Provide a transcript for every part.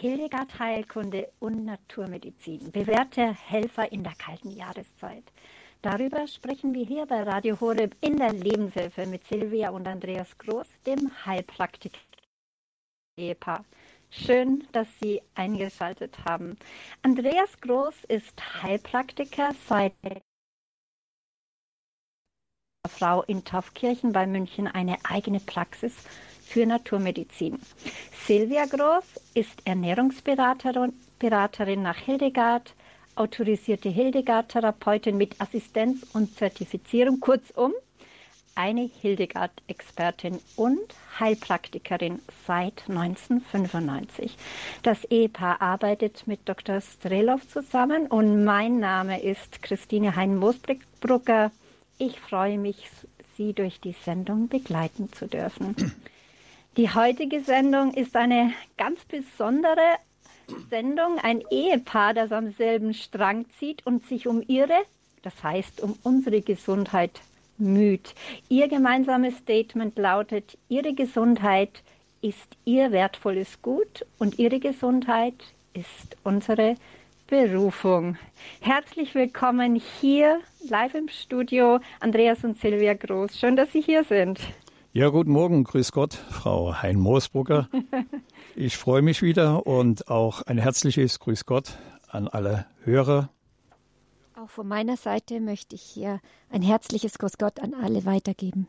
Hildegard Heilkunde und Naturmedizin, bewährte Helfer in der kalten Jahreszeit. Darüber sprechen wir hier bei Radio Horeb in der Lebenshilfe mit Silvia und Andreas Groß, dem Heilpraktiker-Ehepaar. Schön, dass Sie eingeschaltet haben. Andreas Groß ist Heilpraktiker seit Frau in Taufkirchen bei München eine eigene Praxis für Naturmedizin. Silvia Groß ist Ernährungsberaterin Beraterin nach Hildegard, autorisierte Hildegard-Therapeutin mit Assistenz und Zertifizierung, kurzum eine Hildegard-Expertin und Heilpraktikerin seit 1995. Das Ehepaar arbeitet mit Dr. Strelov zusammen und mein Name ist Christine Hein-Moosbrucker. Ich freue mich, Sie durch die Sendung begleiten zu dürfen. Die heutige Sendung ist eine ganz besondere Sendung. Ein Ehepaar, das am selben Strang zieht und sich um ihre, das heißt um unsere Gesundheit müht. Ihr gemeinsames Statement lautet, Ihre Gesundheit ist Ihr wertvolles Gut und Ihre Gesundheit ist unsere Berufung. Herzlich willkommen hier live im Studio, Andreas und Silvia Groß. Schön, dass Sie hier sind. Ja, guten Morgen, grüß Gott, Frau Hein-Moosbrugger. Ich freue mich wieder und auch ein herzliches Grüß Gott an alle Hörer. Auch von meiner Seite möchte ich hier ein herzliches Grüß Gott an alle weitergeben.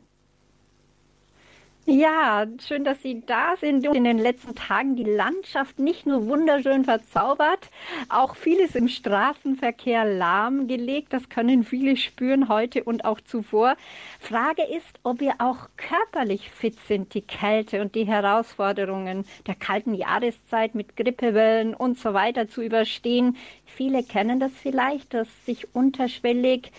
Ja, schön, dass Sie da sind. In den letzten Tagen die Landschaft nicht nur wunderschön verzaubert, auch vieles im Straßenverkehr lahmgelegt. Das können viele spüren heute und auch zuvor. Frage ist, ob wir auch körperlich fit sind, die Kälte und die Herausforderungen der kalten Jahreszeit mit Grippewellen und so weiter zu überstehen. Viele kennen das vielleicht, dass sich unterschwellig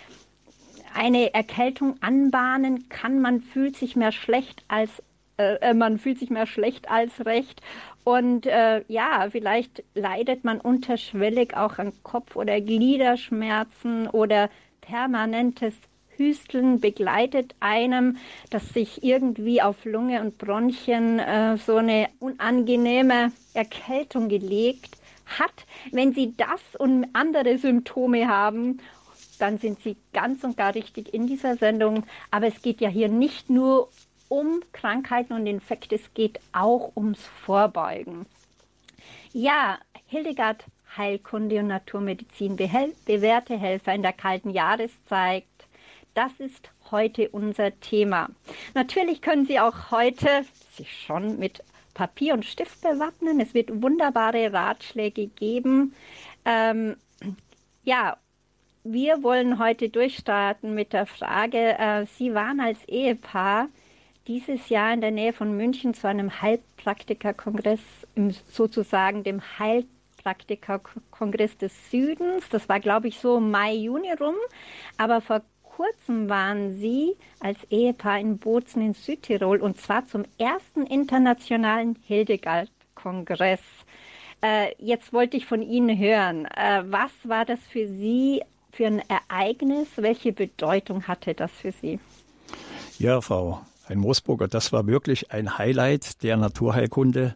eine Erkältung anbahnen kann. Man fühlt sich mehr schlecht als äh, äh, man fühlt sich mehr schlecht als recht. Und äh, ja, vielleicht leidet man unterschwellig auch an Kopf- oder Gliederschmerzen oder permanentes Hüsteln begleitet einem, dass sich irgendwie auf Lunge und Bronchien äh, so eine unangenehme Erkältung gelegt hat. Wenn Sie das und andere Symptome haben dann sind Sie ganz und gar richtig in dieser Sendung. Aber es geht ja hier nicht nur um Krankheiten und Infekte, es geht auch ums Vorbeugen. Ja, Hildegard Heilkunde und Naturmedizin, bewährte Helfer in der kalten Jahreszeit. Das ist heute unser Thema. Natürlich können Sie auch heute sich schon mit Papier und Stift bewappnen. Es wird wunderbare Ratschläge geben. Ähm, ja, wir wollen heute durchstarten mit der Frage, äh, Sie waren als Ehepaar dieses Jahr in der Nähe von München zu einem Heilpraktikerkongress, sozusagen dem Heilpraktikerkongress des Südens. Das war, glaube ich, so Mai, Juni rum. Aber vor kurzem waren Sie als Ehepaar in Bozen in Südtirol und zwar zum ersten internationalen Hildegard-Kongress. Äh, jetzt wollte ich von Ihnen hören, äh, was war das für Sie für ein Ereignis? Welche Bedeutung hatte das für Sie? Ja, Frau Hein-Moosburger, das war wirklich ein Highlight der Naturheilkunde,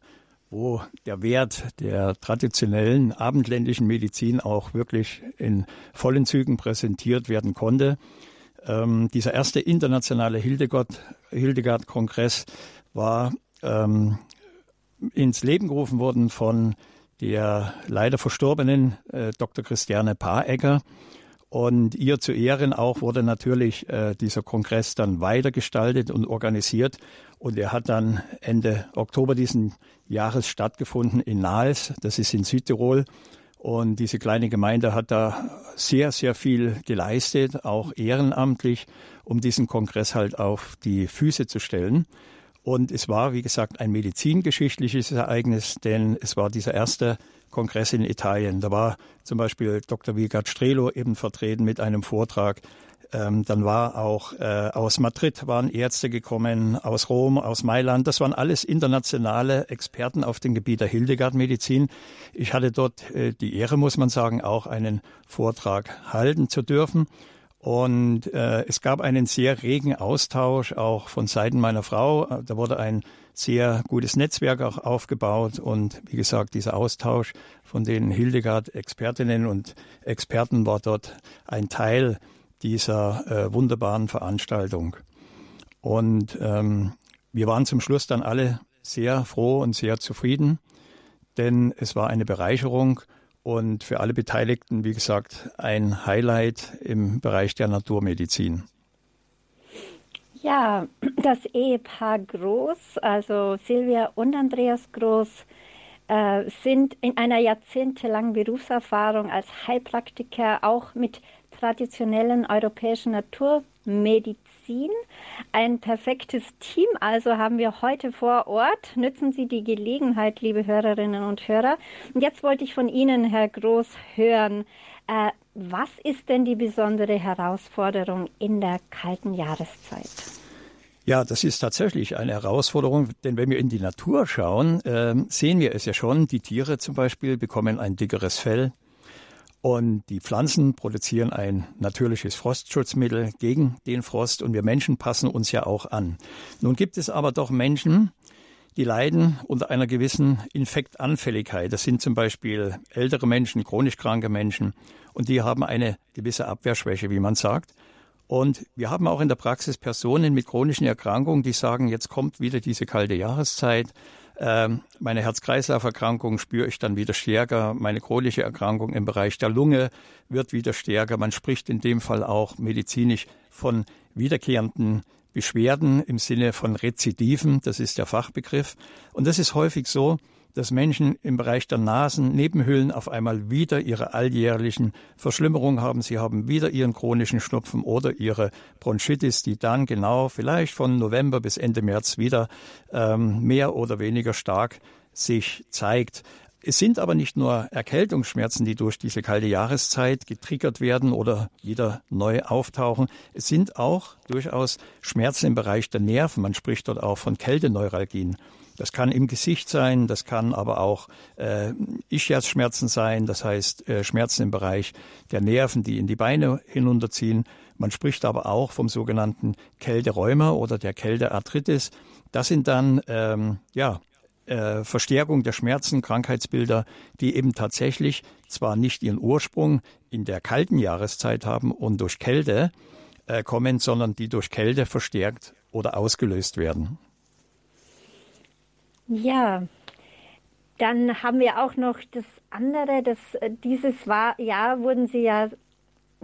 wo der Wert der traditionellen abendländischen Medizin auch wirklich in vollen Zügen präsentiert werden konnte. Ähm, dieser erste internationale Hildegard-Kongress war ähm, ins Leben gerufen worden von der leider verstorbenen äh, Dr. Christiane Paaregger. Und ihr zu Ehren auch wurde natürlich äh, dieser Kongress dann weitergestaltet und organisiert. Und er hat dann Ende Oktober diesen Jahres stattgefunden in Nahes, das ist in Südtirol. Und diese kleine Gemeinde hat da sehr, sehr viel geleistet, auch ehrenamtlich, um diesen Kongress halt auf die Füße zu stellen. Und es war, wie gesagt, ein medizingeschichtliches Ereignis, denn es war dieser erste Kongress in Italien. Da war zum Beispiel Dr. Vigard Strelo eben vertreten mit einem Vortrag. Ähm, dann war auch äh, aus Madrid waren Ärzte gekommen, aus Rom, aus Mailand. Das waren alles internationale Experten auf dem Gebiet der Hildegard-Medizin. Ich hatte dort äh, die Ehre, muss man sagen, auch einen Vortrag halten zu dürfen. Und äh, es gab einen sehr regen Austausch auch von Seiten meiner Frau. Da wurde ein sehr gutes Netzwerk auch aufgebaut. Und wie gesagt, dieser Austausch von den Hildegard Expertinnen und Experten war dort ein Teil dieser äh, wunderbaren Veranstaltung. Und ähm, wir waren zum Schluss dann alle sehr froh und sehr zufrieden, denn es war eine Bereicherung und für alle Beteiligten, wie gesagt, ein Highlight im Bereich der Naturmedizin. Ja, das Ehepaar Groß, also Silvia und Andreas Groß, äh, sind in einer jahrzehntelangen Berufserfahrung als Heilpraktiker auch mit traditionellen europäischen Naturmedizin Magazin. Ein perfektes Team also haben wir heute vor Ort. Nützen Sie die Gelegenheit, liebe Hörerinnen und Hörer. Und jetzt wollte ich von Ihnen, Herr Groß, hören, äh, was ist denn die besondere Herausforderung in der kalten Jahreszeit? Ja, das ist tatsächlich eine Herausforderung, denn wenn wir in die Natur schauen, äh, sehen wir es ja schon. Die Tiere zum Beispiel bekommen ein dickeres Fell, und die Pflanzen produzieren ein natürliches Frostschutzmittel gegen den Frost und wir Menschen passen uns ja auch an. Nun gibt es aber doch Menschen, die leiden unter einer gewissen Infektanfälligkeit. Das sind zum Beispiel ältere Menschen, chronisch kranke Menschen und die haben eine gewisse Abwehrschwäche, wie man sagt. Und wir haben auch in der Praxis Personen mit chronischen Erkrankungen, die sagen, jetzt kommt wieder diese kalte Jahreszeit. Ähm, meine Herz-Kreislauf-Erkrankung spüre ich dann wieder stärker. Meine chronische Erkrankung im Bereich der Lunge wird wieder stärker. Man spricht in dem Fall auch medizinisch von wiederkehrenden Beschwerden im Sinne von Rezidiven. Das ist der Fachbegriff. Und das ist häufig so, dass Menschen im Bereich der Nasennebenhöhlen auf einmal wieder ihre alljährlichen Verschlimmerungen haben. Sie haben wieder ihren chronischen Schnupfen oder ihre Bronchitis, die dann genau vielleicht von November bis Ende März wieder ähm, mehr oder weniger stark sich zeigt. Es sind aber nicht nur Erkältungsschmerzen, die durch diese kalte Jahreszeit getriggert werden oder wieder neu auftauchen. Es sind auch durchaus Schmerzen im Bereich der Nerven. Man spricht dort auch von Kälteneuralgien. Das kann im Gesicht sein, das kann aber auch äh, Ischiasschmerzen sein, das heißt äh, Schmerzen im Bereich der Nerven, die in die Beine hinunterziehen. Man spricht aber auch vom sogenannten Kälterheuma oder der Kältearthritis. Das sind dann ähm, ja äh, Verstärkung der Schmerzen, Krankheitsbilder, die eben tatsächlich zwar nicht ihren Ursprung in der kalten Jahreszeit haben und durch Kälte äh, kommen, sondern die durch Kälte verstärkt oder ausgelöst werden. Ja, dann haben wir auch noch das andere, das, äh, dieses Jahr wurden Sie ja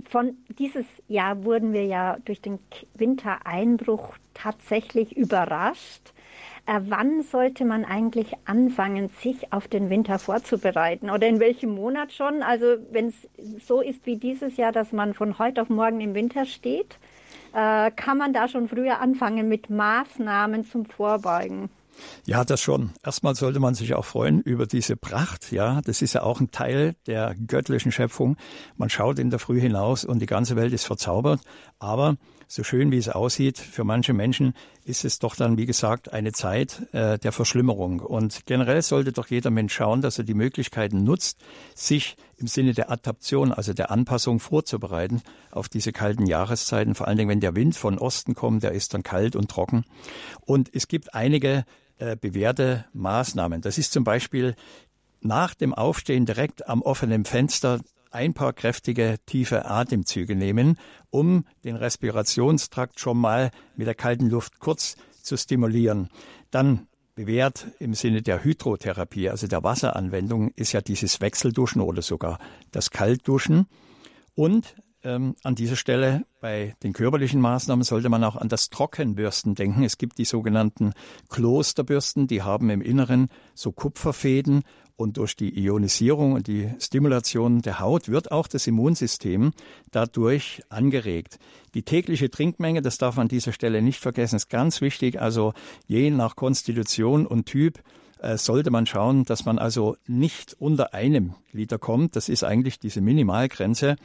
von dieses Jahr wurden wir ja durch den Wintereinbruch tatsächlich überrascht. Äh, wann sollte man eigentlich anfangen, sich auf den Winter vorzubereiten? Oder in welchem Monat schon? Also wenn es so ist wie dieses Jahr, dass man von heute auf morgen im Winter steht, äh, kann man da schon früher anfangen mit Maßnahmen zum Vorbeugen? Ja, das schon. Erstmal sollte man sich auch freuen über diese Pracht. Ja, das ist ja auch ein Teil der göttlichen Schöpfung. Man schaut in der Früh hinaus und die ganze Welt ist verzaubert. Aber so schön wie es aussieht, für manche Menschen ist es doch dann, wie gesagt, eine Zeit äh, der Verschlimmerung. Und generell sollte doch jeder Mensch schauen, dass er die Möglichkeiten nutzt, sich im Sinne der Adaption, also der Anpassung vorzubereiten auf diese kalten Jahreszeiten. Vor allen Dingen, wenn der Wind von Osten kommt, der ist dann kalt und trocken. Und es gibt einige äh, bewährte Maßnahmen. Das ist zum Beispiel nach dem Aufstehen direkt am offenen Fenster ein paar kräftige, tiefe Atemzüge nehmen, um den Respirationstrakt schon mal mit der kalten Luft kurz zu stimulieren. Dann bewährt im Sinne der Hydrotherapie, also der Wasseranwendung, ist ja dieses Wechselduschen oder sogar das Kaltduschen. Und ähm, an dieser Stelle bei den körperlichen Maßnahmen sollte man auch an das Trockenbürsten denken. Es gibt die sogenannten Klosterbürsten, die haben im Inneren so Kupferfäden und durch die Ionisierung und die Stimulation der Haut wird auch das Immunsystem dadurch angeregt. Die tägliche Trinkmenge, das darf man an dieser Stelle nicht vergessen, ist ganz wichtig. Also je nach Konstitution und Typ äh, sollte man schauen, dass man also nicht unter einem Liter kommt. Das ist eigentlich diese Minimalgrenze.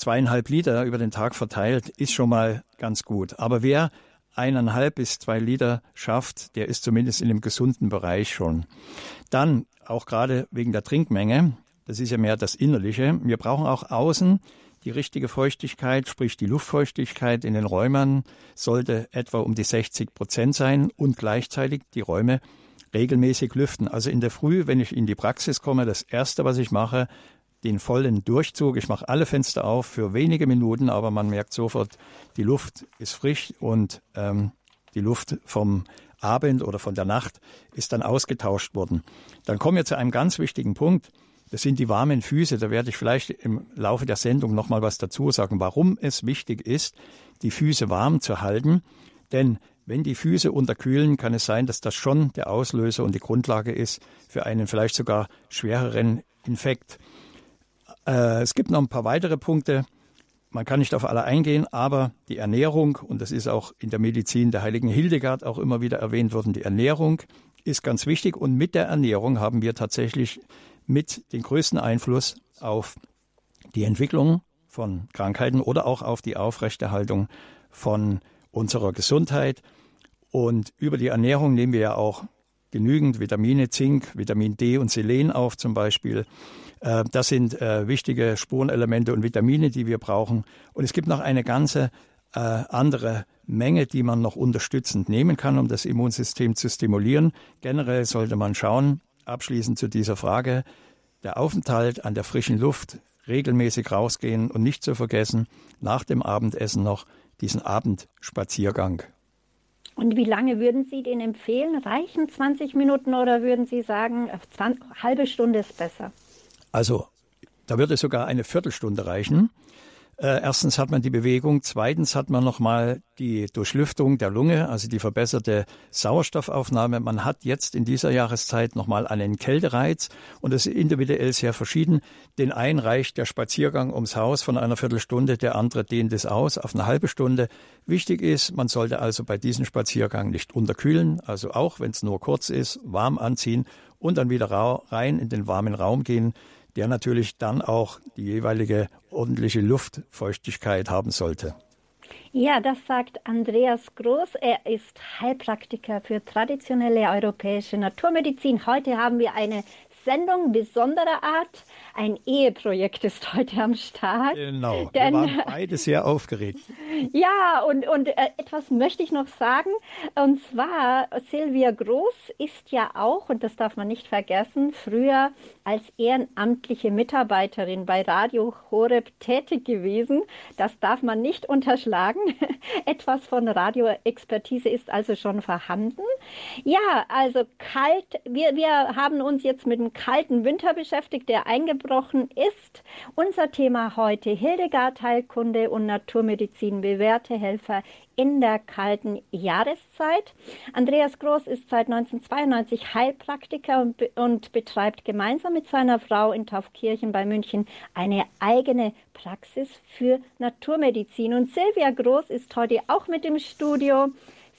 Zweieinhalb Liter über den Tag verteilt ist schon mal ganz gut. Aber wer eineinhalb bis zwei Liter schafft, der ist zumindest in einem gesunden Bereich schon. Dann auch gerade wegen der Trinkmenge, das ist ja mehr das Innerliche, wir brauchen auch außen Die richtige Feuchtigkeit, sprich die Luftfeuchtigkeit in den Räumen, sollte etwa um die 60 Prozent sein und gleichzeitig die Räume regelmäßig lüften. Also in der Früh, wenn ich in die Praxis komme, das Erste, was ich mache, den vollen Durchzug. Ich mache alle Fenster auf für wenige Minuten, aber man merkt sofort, die Luft ist frisch und ähm, die Luft vom Abend oder von der Nacht ist dann ausgetauscht worden. Dann kommen wir zu einem ganz wichtigen Punkt. Das sind die warmen Füße. Da werde ich vielleicht im Laufe der Sendung noch mal was dazu sagen, warum es wichtig ist, die Füße warm zu halten. Denn wenn die Füße unterkühlen, kann es sein, dass das schon der Auslöser und die Grundlage ist für einen vielleicht sogar schwereren Infekt. Äh, es gibt noch ein paar weitere Punkte. Man kann nicht auf alle eingehen, aber die Ernährung, und das ist auch in der Medizin der heiligen Hildegard auch immer wieder erwähnt worden, die Ernährung ist ganz wichtig. Und mit der Ernährung haben wir tatsächlich mit den größten Einfluss auf die Entwicklung von Krankheiten oder auch auf die Aufrechterhaltung von unserer Gesundheit. Und über die Ernährung nehmen wir ja auch genügend Vitamine, Zink, Vitamin D und Selen auf zum Beispiel. Äh, das sind äh, wichtige Spurenelemente und Vitamine, die wir brauchen. Und es gibt noch eine ganze äh, andere Menge, die man noch unterstützend nehmen kann, um das Immunsystem zu stimulieren. Generell sollte man schauen, abschließend zu dieser Frage, der Aufenthalt an der frischen Luft, regelmäßig rausgehen und nicht zu vergessen, nach dem Abendessen noch diesen Abendspaziergang. Und wie lange würden Sie den empfehlen? Reichen 20 Minuten oder würden Sie sagen, 20, halbe Stunde ist besser? Also, da würde sogar eine Viertelstunde reichen. Äh, erstens hat man die Bewegung, zweitens hat man nochmal die Durchlüftung der Lunge, also die verbesserte Sauerstoffaufnahme. Man hat jetzt in dieser Jahreszeit nochmal einen Kältereiz und das ist individuell sehr verschieden. Den einen reicht der Spaziergang ums Haus von einer Viertelstunde, der andere dehnt es aus auf eine halbe Stunde. Wichtig ist, man sollte also bei diesem Spaziergang nicht unterkühlen, also auch wenn es nur kurz ist, warm anziehen und dann wieder rein in den warmen Raum gehen der natürlich dann auch die jeweilige ordentliche Luftfeuchtigkeit haben sollte. Ja, das sagt Andreas Groß. Er ist Heilpraktiker für traditionelle europäische Naturmedizin. Heute haben wir eine Sendung besonderer Art. Ein Eheprojekt ist heute am Start. Genau, denn, wir waren beide sehr aufgeregt. Ja, und, und äh, etwas möchte ich noch sagen. Und zwar, Silvia Groß ist ja auch, und das darf man nicht vergessen, früher als ehrenamtliche Mitarbeiterin bei Radio Horeb tätig gewesen. Das darf man nicht unterschlagen. Etwas von Radioexpertise ist also schon vorhanden. Ja, also kalt. Wir, wir haben uns jetzt mit dem kalten Winter beschäftigt, der eingebrochen ist. Unser Thema heute Hildegard Heilkunde und Naturmedizin bewährte Helfer in der kalten Jahreszeit. Andreas Groß ist seit 1992 Heilpraktiker und, und betreibt gemeinsam mit seiner Frau in Taufkirchen bei München eine eigene Praxis für Naturmedizin. Und Silvia Groß ist heute auch mit im Studio.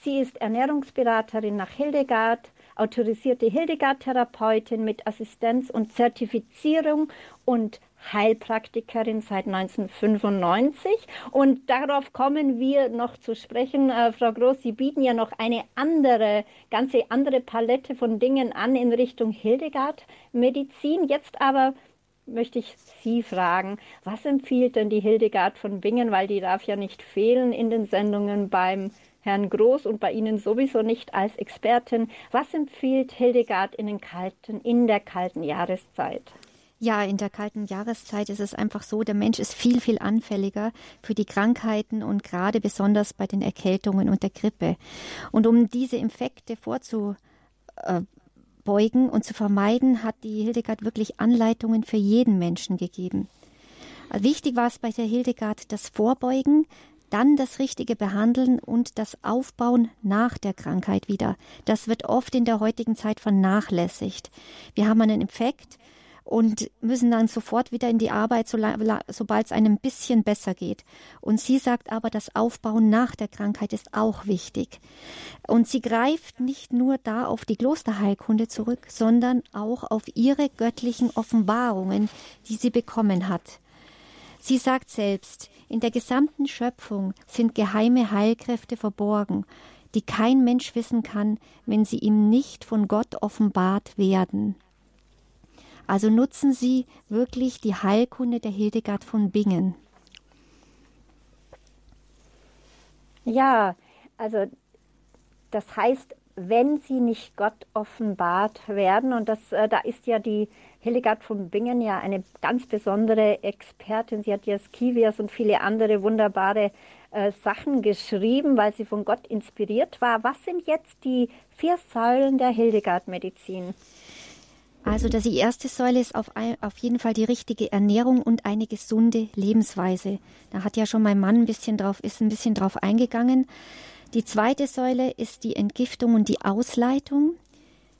Sie ist Ernährungsberaterin nach Hildegard, autorisierte Hildegard-Therapeutin mit Assistenz und Zertifizierung und Heilpraktikerin seit 1995. Und darauf kommen wir noch zu sprechen. Äh, Frau Groß, Sie bieten ja noch eine andere, ganze andere Palette von Dingen an in Richtung Hildegard-Medizin. Jetzt aber möchte ich Sie fragen, was empfiehlt denn die Hildegard von Bingen, weil die darf ja nicht fehlen in den Sendungen beim Herrn Groß und bei Ihnen sowieso nicht als Expertin. Was empfiehlt Hildegard in, den kalten, in der kalten Jahreszeit? Ja, in der kalten Jahreszeit ist es einfach so, der Mensch ist viel, viel anfälliger für die Krankheiten und gerade besonders bei den Erkältungen und der Grippe. Und um diese Infekte vorzubeugen und zu vermeiden, hat die Hildegard wirklich Anleitungen für jeden Menschen gegeben. Wichtig war es bei der Hildegard das Vorbeugen, dann das richtige Behandeln und das Aufbauen nach der Krankheit wieder. Das wird oft in der heutigen Zeit vernachlässigt. Wir haben einen Infekt und müssen dann sofort wieder in die Arbeit, sobald es einem ein bisschen besser geht. Und sie sagt aber, das Aufbauen nach der Krankheit ist auch wichtig. Und sie greift nicht nur da auf die Klosterheilkunde zurück, sondern auch auf ihre göttlichen Offenbarungen, die sie bekommen hat. Sie sagt selbst, in der gesamten Schöpfung sind geheime Heilkräfte verborgen, die kein Mensch wissen kann, wenn sie ihm nicht von Gott offenbart werden. Also nutzen Sie wirklich die Heilkunde der Hildegard von Bingen. Ja, also das heißt, wenn sie nicht Gott offenbart werden, und das, äh, da ist ja die Hildegard von Bingen ja eine ganz besondere Expertin. Sie hat ja Skivias und viele andere wunderbare äh, Sachen geschrieben, weil sie von Gott inspiriert war. Was sind jetzt die vier Säulen der Hildegard-Medizin? Also dass die erste Säule ist auf, auf, jeden Fall die richtige Ernährung und eine gesunde Lebensweise. Da hat ja schon mein Mann ein bisschen drauf, ist ein bisschen drauf eingegangen. Die zweite Säule ist die Entgiftung und die Ausleitung.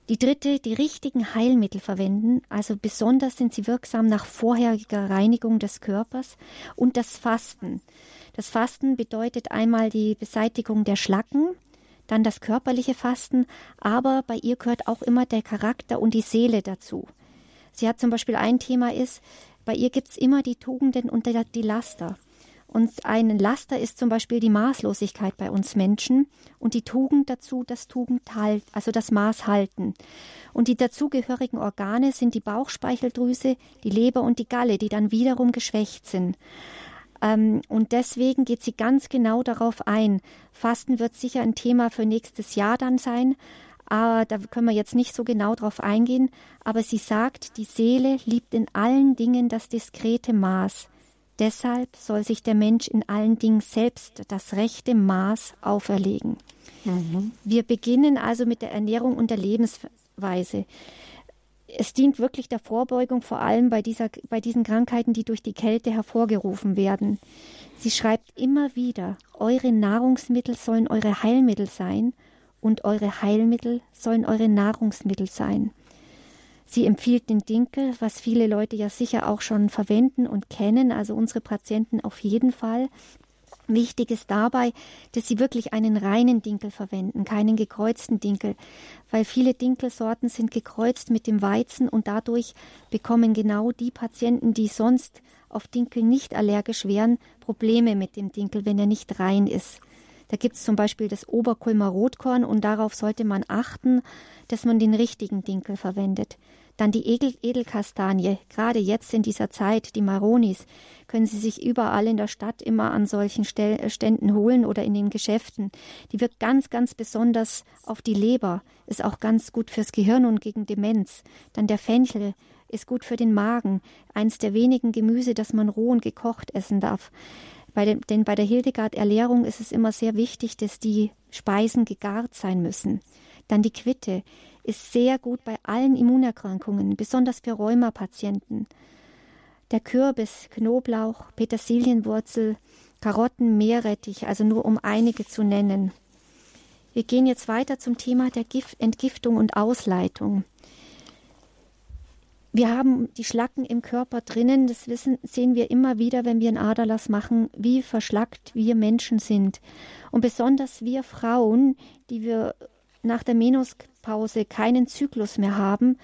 Die dritte, die richtigen Heilmittel verwenden, also besonders sind sie wirksam nach vorheriger Reinigung des Körpers und das Fasten. Das Fasten bedeutet einmal die Beseitigung der Schlacken, dann das körperliche Fasten, aber bei ihr gehört auch immer der Charakter und die Seele dazu. Sie hat zum Beispiel ein Thema ist, bei ihr gibt es immer die Tugenden und die Laster. Und ein Laster ist zum Beispiel die Maßlosigkeit bei uns Menschen und die Tugend dazu, das Tugend halt, also das Maß halten. Und die dazugehörigen Organe sind die Bauchspeicheldrüse, die Leber und die Galle, die dann wiederum geschwächt sind. Ähm, und deswegen geht sie ganz genau darauf ein. Fasten wird sicher ein Thema für nächstes Jahr dann sein. Aber da können wir jetzt nicht so genau drauf eingehen. Aber sie sagt, die Seele liebt in allen Dingen das diskrete Maß. Deshalb soll sich der Mensch in allen Dingen selbst das rechte Maß auferlegen. Mhm. Wir beginnen also mit der Ernährung und der Lebensweise. Es dient wirklich der Vorbeugung, vor allem bei, dieser, bei diesen Krankheiten, die durch die Kälte hervorgerufen werden. Sie schreibt immer wieder, eure Nahrungsmittel sollen eure Heilmittel sein und eure Heilmittel sollen eure Nahrungsmittel sein. Sie empfiehlt den Dinkel, was viele Leute ja sicher auch schon verwenden und kennen, also unsere Patienten auf jeden Fall. Wichtig ist dabei, dass sie wirklich einen reinen Dinkel verwenden, keinen gekreuzten Dinkel, weil viele Dinkelsorten sind gekreuzt mit dem Weizen und dadurch bekommen genau die Patienten, die sonst auf Dinkel nicht allergisch wären, Probleme mit dem Dinkel, wenn er nicht rein ist. Da gibt es zum Beispiel das Oberkulmer Rotkorn und darauf sollte man achten, dass man den richtigen Dinkel verwendet. Dann die Edel Edelkastanie, gerade jetzt in dieser Zeit, die Maronis, können Sie sich überall in der Stadt immer an solchen äh, Ständen holen oder in den Geschäften. Die wirkt ganz, ganz besonders auf die Leber, ist auch ganz gut fürs Gehirn und gegen Demenz. Dann der Fenchel ist gut für den Magen, eins der wenigen Gemüse, das man roh und gekocht essen darf. Bei den, denn bei der Hildegard-Erlehrung ist es immer sehr wichtig, dass die Speisen gegart sein müssen. Dann die Quitte ist sehr gut bei allen Immunerkrankungen, besonders für Rheumapatienten. Der Kürbis, Knoblauch, Petersilienwurzel, Karotten, Meerrettich, also nur um einige zu nennen. Wir gehen jetzt weiter zum Thema der Gift Entgiftung und Ausleitung. Wir haben die Schlacken im Körper drinnen, das wissen, sehen wir immer wieder, wenn wir einen Aderlass machen, wie verschlackt wir Menschen sind. Und besonders wir Frauen, die wir nach der Menopause keinen Zyklus mehr haben,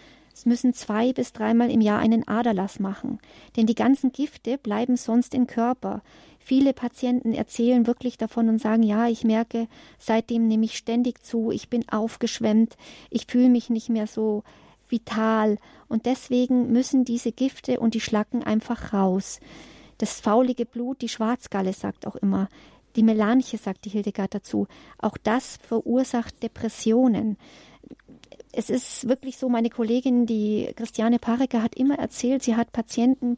müssen zwei bis dreimal im Jahr einen Aderlass machen, denn die ganzen Gifte bleiben sonst im Körper. Viele Patienten erzählen wirklich davon und sagen, ja, ich merke, seitdem nehme ich ständig zu, ich bin aufgeschwemmt, ich fühle mich nicht mehr so vital und deswegen müssen diese Gifte und die Schlacken einfach raus. Das faulige Blut, die Schwarzgalle sagt auch immer, die Melanche, sagt die Hildegard dazu, auch das verursacht Depressionen. Es ist wirklich so, meine Kollegin, die Christiane Pareker, hat immer erzählt, sie hat Patienten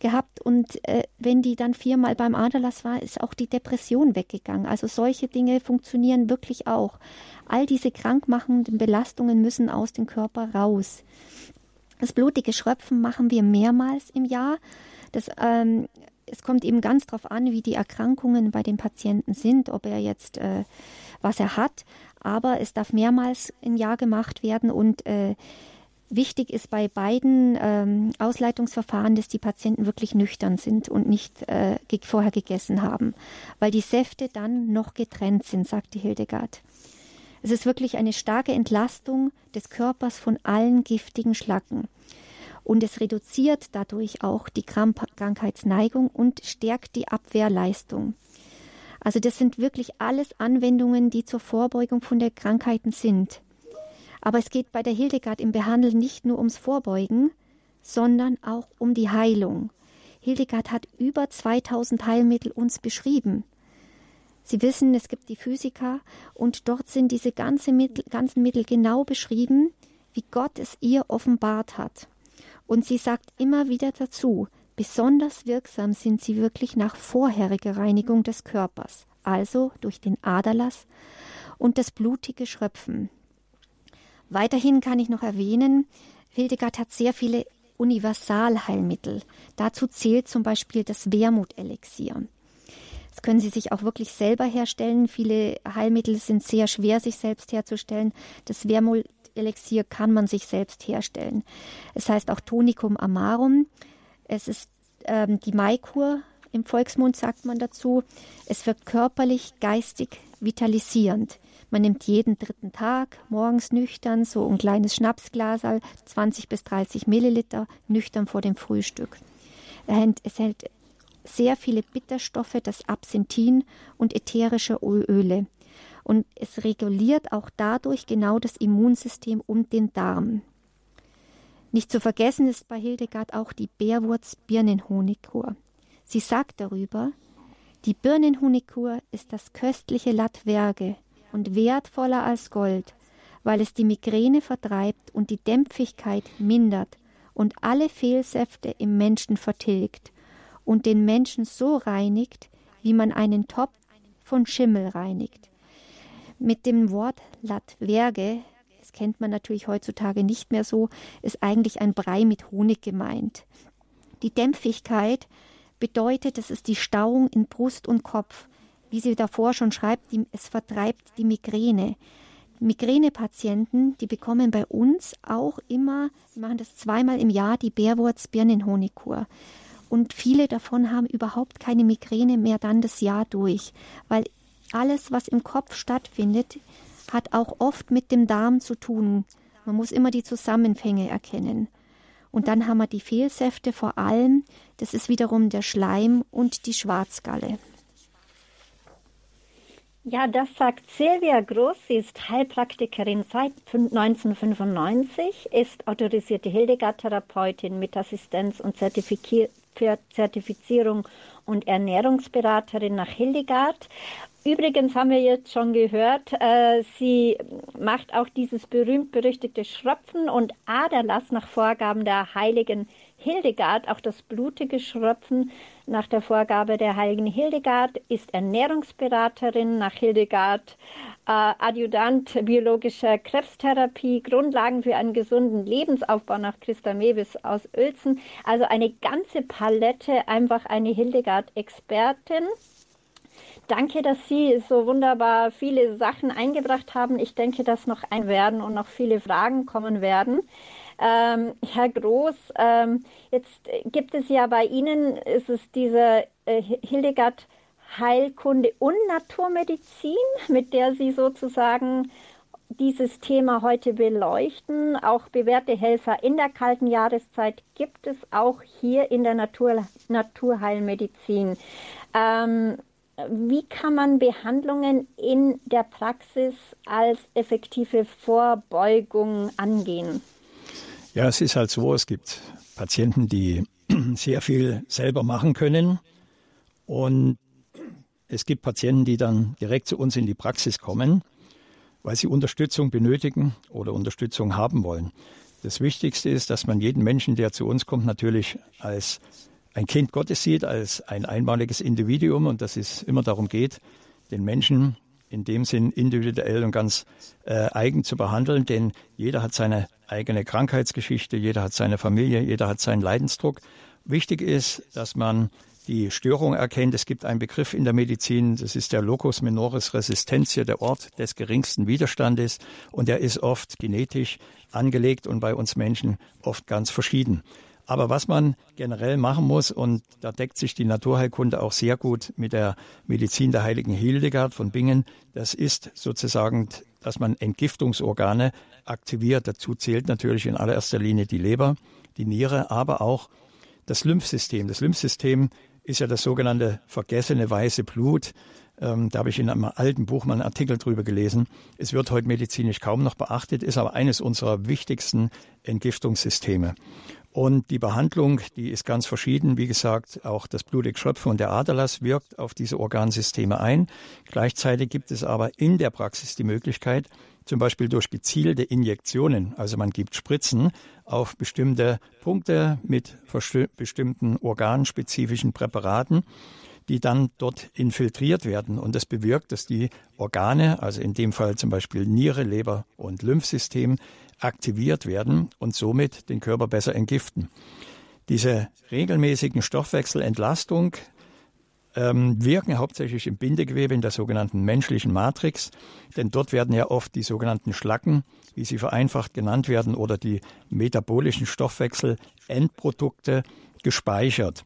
gehabt und äh, wenn die dann viermal beim Aderlass war, ist auch die Depression weggegangen. Also solche Dinge funktionieren wirklich auch. All diese krankmachenden Belastungen müssen aus dem Körper raus. Das blutige Schröpfen machen wir mehrmals im Jahr. Das, ähm, es kommt eben ganz darauf an, wie die Erkrankungen bei dem Patienten sind, ob er jetzt äh, was er hat. Aber es darf mehrmals im Jahr gemacht werden und äh, Wichtig ist bei beiden ähm, Ausleitungsverfahren, dass die Patienten wirklich nüchtern sind und nicht äh, vorher gegessen haben, weil die Säfte dann noch getrennt sind, sagte Hildegard. Es ist wirklich eine starke Entlastung des Körpers von allen giftigen Schlacken. Und es reduziert dadurch auch die Krankheitsneigung und stärkt die Abwehrleistung. Also das sind wirklich alles Anwendungen, die zur Vorbeugung von der Krankheiten sind. Aber es geht bei der Hildegard im Behandeln nicht nur ums Vorbeugen, sondern auch um die Heilung. Hildegard hat über 2000 Heilmittel uns beschrieben. Sie wissen, es gibt die Physiker und dort sind diese ganze Mittel, ganzen Mittel genau beschrieben, wie Gott es ihr offenbart hat. Und sie sagt immer wieder dazu, besonders wirksam sind sie wirklich nach vorheriger Reinigung des Körpers, also durch den Aderlass und das blutige Schröpfen. Weiterhin kann ich noch erwähnen, Hildegard hat sehr viele Universalheilmittel. Dazu zählt zum Beispiel das Wermutelixier. Das können Sie sich auch wirklich selber herstellen. Viele Heilmittel sind sehr schwer, sich selbst herzustellen. Das Wermutelixier kann man sich selbst herstellen. Es heißt auch Tonicum amarum. Es ist ähm, die Maikur, im Volksmund sagt man dazu. Es wirkt körperlich, geistig vitalisierend. Man nimmt jeden dritten Tag, morgens nüchtern, so ein kleines Schnapsglasal, 20 bis 30 Milliliter, nüchtern vor dem Frühstück. Es hält sehr viele Bitterstoffe, das Absinthin und ätherische Öle. Und es reguliert auch dadurch genau das Immunsystem und den Darm. Nicht zu vergessen ist bei Hildegard auch die Bärwurz-Birnenhonigkur. Sie sagt darüber, die Birnenhonigkur ist das köstliche Latwerge, und wertvoller als Gold, weil es die Migräne vertreibt und die Dämpfigkeit mindert und alle Fehlsäfte im Menschen vertilgt und den Menschen so reinigt, wie man einen Topf von Schimmel reinigt. Mit dem Wort Latwerge, das kennt man natürlich heutzutage nicht mehr so, ist eigentlich ein Brei mit Honig gemeint. Die Dämpfigkeit bedeutet, es ist die Stauung in Brust und Kopf, wie sie davor schon schreibt, die, es vertreibt die Migräne. Migränepatienten, die bekommen bei uns auch immer, sie machen das zweimal im Jahr, die Bärwurz-Birnenhonigkur. Und viele davon haben überhaupt keine Migräne mehr dann das Jahr durch, weil alles, was im Kopf stattfindet, hat auch oft mit dem Darm zu tun. Man muss immer die Zusammenhänge erkennen. Und dann haben wir die Fehlsäfte vor allem, das ist wiederum der Schleim und die Schwarzgalle. Ja, das sagt Silvia Groß. Sie ist Heilpraktikerin seit 1995, ist autorisierte Hildegard-Therapeutin mit Assistenz und Zertifizierung und Ernährungsberaterin nach Hildegard. Übrigens haben wir jetzt schon gehört, äh, sie macht auch dieses berühmt-berüchtigte Schröpfen und Aderlass nach Vorgaben der heiligen Hildegard, auch das blutige Schröpfen nach der Vorgabe der heiligen Hildegard, ist Ernährungsberaterin nach Hildegard, äh, Adjutant biologischer Krebstherapie, Grundlagen für einen gesunden Lebensaufbau nach Christa Mewis aus Uelzen. Also eine ganze Palette, einfach eine Hildegard-Expertin. Danke, dass Sie so wunderbar viele Sachen eingebracht haben. Ich denke, dass noch ein werden und noch viele Fragen kommen werden. Ähm, Herr Groß, ähm, jetzt gibt es ja bei Ihnen, ist es diese äh, Hildegard Heilkunde und Naturmedizin, mit der Sie sozusagen dieses Thema heute beleuchten. Auch bewährte Helfer in der kalten Jahreszeit gibt es auch hier in der Natur, Naturheilmedizin. Ähm, wie kann man Behandlungen in der Praxis als effektive Vorbeugung angehen? Ja, es ist halt so, es gibt Patienten, die sehr viel selber machen können und es gibt Patienten, die dann direkt zu uns in die Praxis kommen, weil sie Unterstützung benötigen oder Unterstützung haben wollen. Das Wichtigste ist, dass man jeden Menschen, der zu uns kommt, natürlich als ein Kind Gottes sieht, als ein einmaliges Individuum und dass es immer darum geht, den Menschen in dem Sinn individuell und ganz äh, eigen zu behandeln, denn jeder hat seine eigene Krankheitsgeschichte, jeder hat seine Familie, jeder hat seinen Leidensdruck. Wichtig ist, dass man die Störung erkennt. Es gibt einen Begriff in der Medizin, das ist der Locus minoris resistentia, der Ort des geringsten Widerstandes. Und der ist oft genetisch angelegt und bei uns Menschen oft ganz verschieden. Aber was man generell machen muss, und da deckt sich die Naturheilkunde auch sehr gut mit der Medizin der heiligen Hildegard von Bingen, das ist sozusagen, dass man Entgiftungsorgane aktiviert. Dazu zählt natürlich in allererster Linie die Leber, die Niere, aber auch das Lymphsystem. Das Lymphsystem ist ja das sogenannte vergessene weiße Blut. Ähm, da habe ich in einem alten Buch mal einen Artikel drüber gelesen. Es wird heute medizinisch kaum noch beachtet, ist aber eines unserer wichtigsten Entgiftungssysteme. Und die Behandlung, die ist ganz verschieden. Wie gesagt, auch das Blutexschöpfen und der Aderlass wirkt auf diese Organsysteme ein. Gleichzeitig gibt es aber in der Praxis die Möglichkeit, zum Beispiel durch gezielte Injektionen, also man gibt Spritzen auf bestimmte Punkte mit bestimmten organspezifischen Präparaten, die dann dort infiltriert werden. Und das bewirkt, dass die Organe, also in dem Fall zum Beispiel Niere, Leber und Lymphsystem, aktiviert werden und somit den Körper besser entgiften. Diese regelmäßigen Stoffwechselentlastung ähm, wirken hauptsächlich im Bindegewebe in der sogenannten menschlichen Matrix, denn dort werden ja oft die sogenannten Schlacken, wie sie vereinfacht genannt werden, oder die metabolischen Stoffwechselendprodukte gespeichert.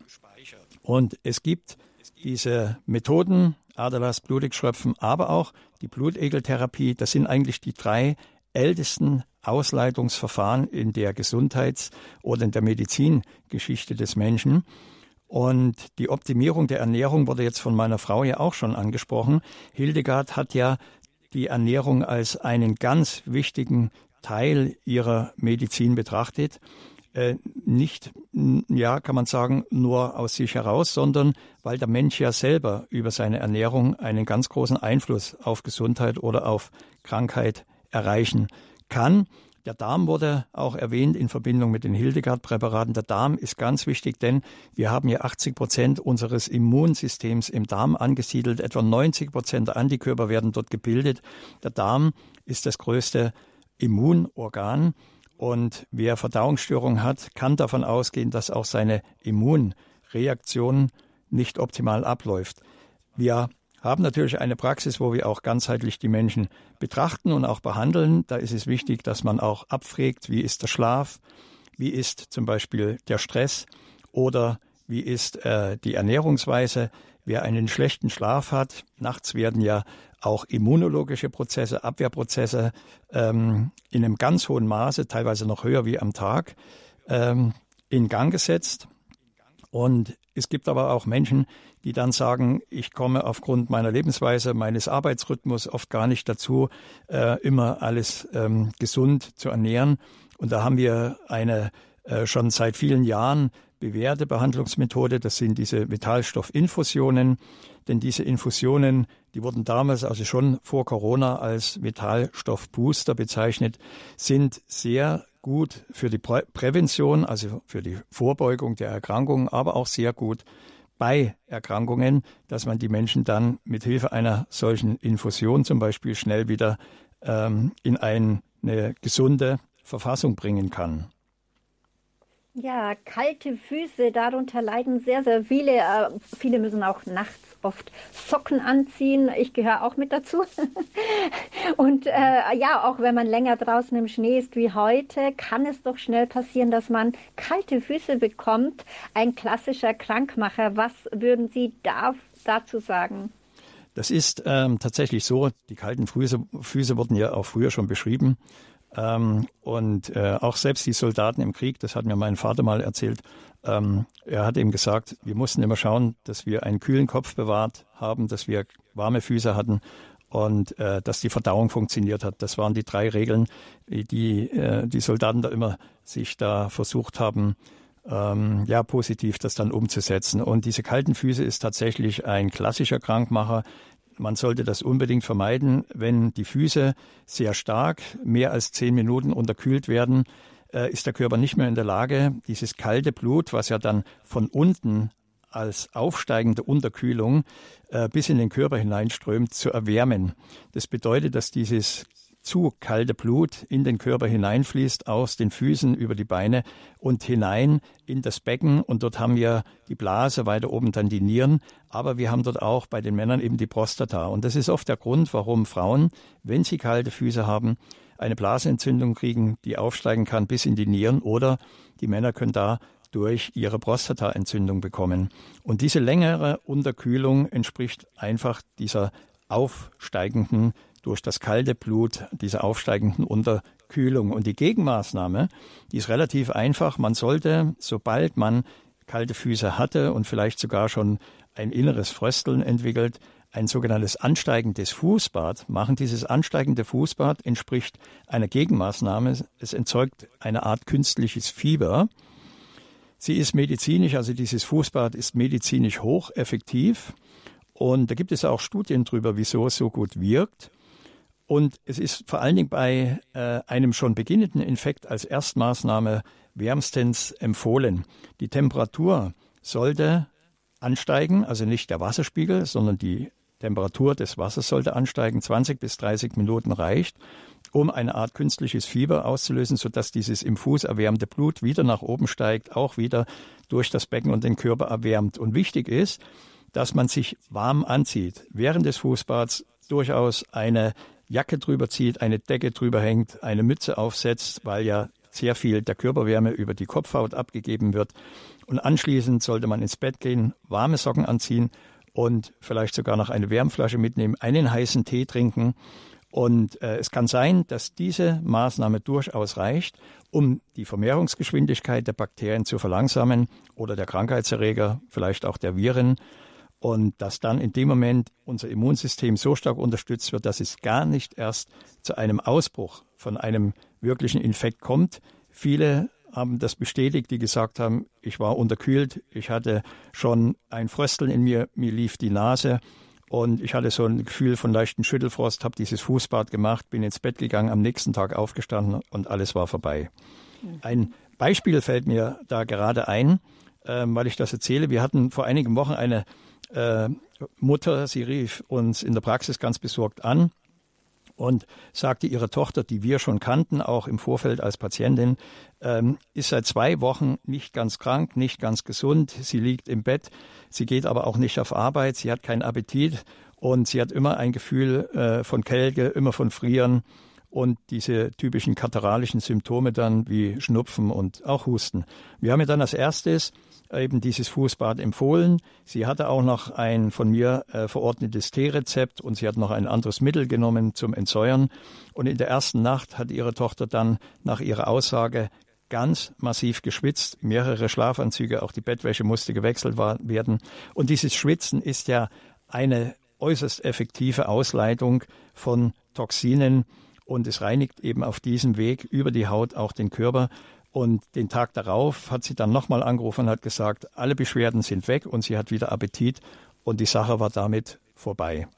Und es gibt diese Methoden, Aderlass, Blutegschröpfen, aber auch die Blutegeltherapie, das sind eigentlich die drei ältesten Ausleitungsverfahren in der Gesundheits- oder in der Medizingeschichte des Menschen. Und die Optimierung der Ernährung wurde jetzt von meiner Frau ja auch schon angesprochen. Hildegard hat ja die Ernährung als einen ganz wichtigen Teil ihrer Medizin betrachtet. Äh, nicht, ja, kann man sagen, nur aus sich heraus, sondern weil der Mensch ja selber über seine Ernährung einen ganz großen Einfluss auf Gesundheit oder auf Krankheit erreichen kann. Der Darm wurde auch erwähnt in Verbindung mit den Hildegard-Präparaten. Der Darm ist ganz wichtig, denn wir haben ja 80 Prozent unseres Immunsystems im Darm angesiedelt. Etwa 90 Prozent der Antikörper werden dort gebildet. Der Darm ist das größte Immunorgan. Und wer Verdauungsstörungen hat, kann davon ausgehen, dass auch seine Immunreaktion nicht optimal abläuft. Wir haben natürlich eine Praxis, wo wir auch ganzheitlich die Menschen betrachten und auch behandeln. Da ist es wichtig, dass man auch abfragt, wie ist der Schlaf, wie ist zum Beispiel der Stress oder wie ist äh, die Ernährungsweise. Wer einen schlechten Schlaf hat, nachts werden ja auch immunologische Prozesse, Abwehrprozesse ähm, in einem ganz hohen Maße, teilweise noch höher wie am Tag, ähm, in Gang gesetzt. Und es gibt aber auch Menschen, die dann sagen, ich komme aufgrund meiner Lebensweise, meines Arbeitsrhythmus oft gar nicht dazu, äh, immer alles ähm, gesund zu ernähren. Und da haben wir eine äh, schon seit vielen Jahren bewährte Behandlungsmethode. Das sind diese Metallstoffinfusionen. Denn diese Infusionen, die wurden damals, also schon vor Corona, als Metallstoffbooster bezeichnet, sind sehr gut für die Prä Prävention, also für die Vorbeugung der Erkrankungen, aber auch sehr gut bei Erkrankungen, dass man die Menschen dann mit Hilfe einer solchen Infusion zum Beispiel schnell wieder ähm, in ein, eine gesunde Verfassung bringen kann. Ja, kalte Füße, darunter leiden sehr, sehr viele. Äh, viele müssen auch nachts oft Socken anziehen. Ich gehöre auch mit dazu. Und äh, ja, auch wenn man länger draußen im Schnee ist wie heute, kann es doch schnell passieren, dass man kalte Füße bekommt. Ein klassischer Krankmacher. Was würden Sie da, dazu sagen? Das ist ähm, tatsächlich so. Die kalten Füße, Füße wurden ja auch früher schon beschrieben. Ähm, und äh, auch selbst die Soldaten im Krieg, das hat mir mein Vater mal erzählt, ähm, er hat eben gesagt, wir mussten immer schauen, dass wir einen kühlen Kopf bewahrt haben, dass wir warme Füße hatten und äh, dass die Verdauung funktioniert hat. Das waren die drei Regeln, die äh, die Soldaten da immer sich da versucht haben, ähm, ja, positiv das dann umzusetzen. Und diese kalten Füße ist tatsächlich ein klassischer Krankmacher, man sollte das unbedingt vermeiden, wenn die Füße sehr stark, mehr als zehn Minuten unterkühlt werden, äh, ist der Körper nicht mehr in der Lage, dieses kalte Blut, was ja dann von unten als aufsteigende Unterkühlung äh, bis in den Körper hineinströmt, zu erwärmen. Das bedeutet, dass dieses zu kalte Blut in den Körper hineinfließt, aus den Füßen über die Beine und hinein in das Becken. Und dort haben wir die Blase, weiter oben dann die Nieren. Aber wir haben dort auch bei den Männern eben die Prostata. Und das ist oft der Grund, warum Frauen, wenn sie kalte Füße haben, eine Blasenentzündung kriegen, die aufsteigen kann bis in die Nieren. Oder die Männer können da durch ihre Prostataentzündung bekommen. Und diese längere Unterkühlung entspricht einfach dieser aufsteigenden durch das kalte Blut dieser aufsteigenden Unterkühlung. Und die Gegenmaßnahme, die ist relativ einfach. Man sollte, sobald man kalte Füße hatte und vielleicht sogar schon ein inneres Frösteln entwickelt, ein sogenanntes ansteigendes Fußbad machen. Dieses ansteigende Fußbad entspricht einer Gegenmaßnahme. Es entzeugt eine Art künstliches Fieber. Sie ist medizinisch, also dieses Fußbad ist medizinisch hocheffektiv. Und da gibt es auch Studien darüber, wieso es so gut wirkt. Und es ist vor allen Dingen bei äh, einem schon beginnenden Infekt als Erstmaßnahme wärmstens empfohlen. Die Temperatur sollte ansteigen, also nicht der Wasserspiegel, sondern die Temperatur des Wassers sollte ansteigen. 20 bis 30 Minuten reicht, um eine Art künstliches Fieber auszulösen, sodass dieses im Fuß erwärmte Blut wieder nach oben steigt, auch wieder durch das Becken und den Körper erwärmt. Und wichtig ist, dass man sich warm anzieht. Während des Fußbads durchaus eine Jacke drüber zieht, eine Decke drüber hängt, eine Mütze aufsetzt, weil ja sehr viel der Körperwärme über die Kopfhaut abgegeben wird. Und anschließend sollte man ins Bett gehen, warme Socken anziehen und vielleicht sogar noch eine Wärmflasche mitnehmen, einen heißen Tee trinken. Und äh, es kann sein, dass diese Maßnahme durchaus reicht, um die Vermehrungsgeschwindigkeit der Bakterien zu verlangsamen oder der Krankheitserreger, vielleicht auch der Viren und dass dann in dem Moment unser Immunsystem so stark unterstützt wird, dass es gar nicht erst zu einem Ausbruch von einem wirklichen Infekt kommt. Viele haben das bestätigt, die gesagt haben, ich war unterkühlt, ich hatte schon ein Frösteln in mir, mir lief die Nase und ich hatte so ein Gefühl von leichten Schüttelfrost, habe dieses Fußbad gemacht, bin ins Bett gegangen, am nächsten Tag aufgestanden und alles war vorbei. Ein Beispiel fällt mir da gerade ein, äh, weil ich das erzähle. Wir hatten vor einigen Wochen eine äh, Mutter, sie rief uns in der Praxis ganz besorgt an und sagte, ihre Tochter, die wir schon kannten, auch im Vorfeld als Patientin, ähm, ist seit zwei Wochen nicht ganz krank, nicht ganz gesund. Sie liegt im Bett, sie geht aber auch nicht auf Arbeit, sie hat keinen Appetit und sie hat immer ein Gefühl äh, von Kälte, immer von Frieren und diese typischen kataralischen Symptome dann wie Schnupfen und auch Husten. Wir haben ihr dann als erstes eben dieses Fußbad empfohlen. Sie hatte auch noch ein von mir äh, verordnetes Teerezept und sie hat noch ein anderes Mittel genommen zum Entsäuern. Und in der ersten Nacht hat ihre Tochter dann nach ihrer Aussage ganz massiv geschwitzt, mehrere Schlafanzüge, auch die Bettwäsche musste gewechselt werden. Und dieses Schwitzen ist ja eine äußerst effektive Ausleitung von Toxinen und es reinigt eben auf diesem Weg über die Haut auch den Körper. Und den Tag darauf hat sie dann nochmal angerufen und hat gesagt, alle Beschwerden sind weg und sie hat wieder Appetit und die Sache war damit vorbei.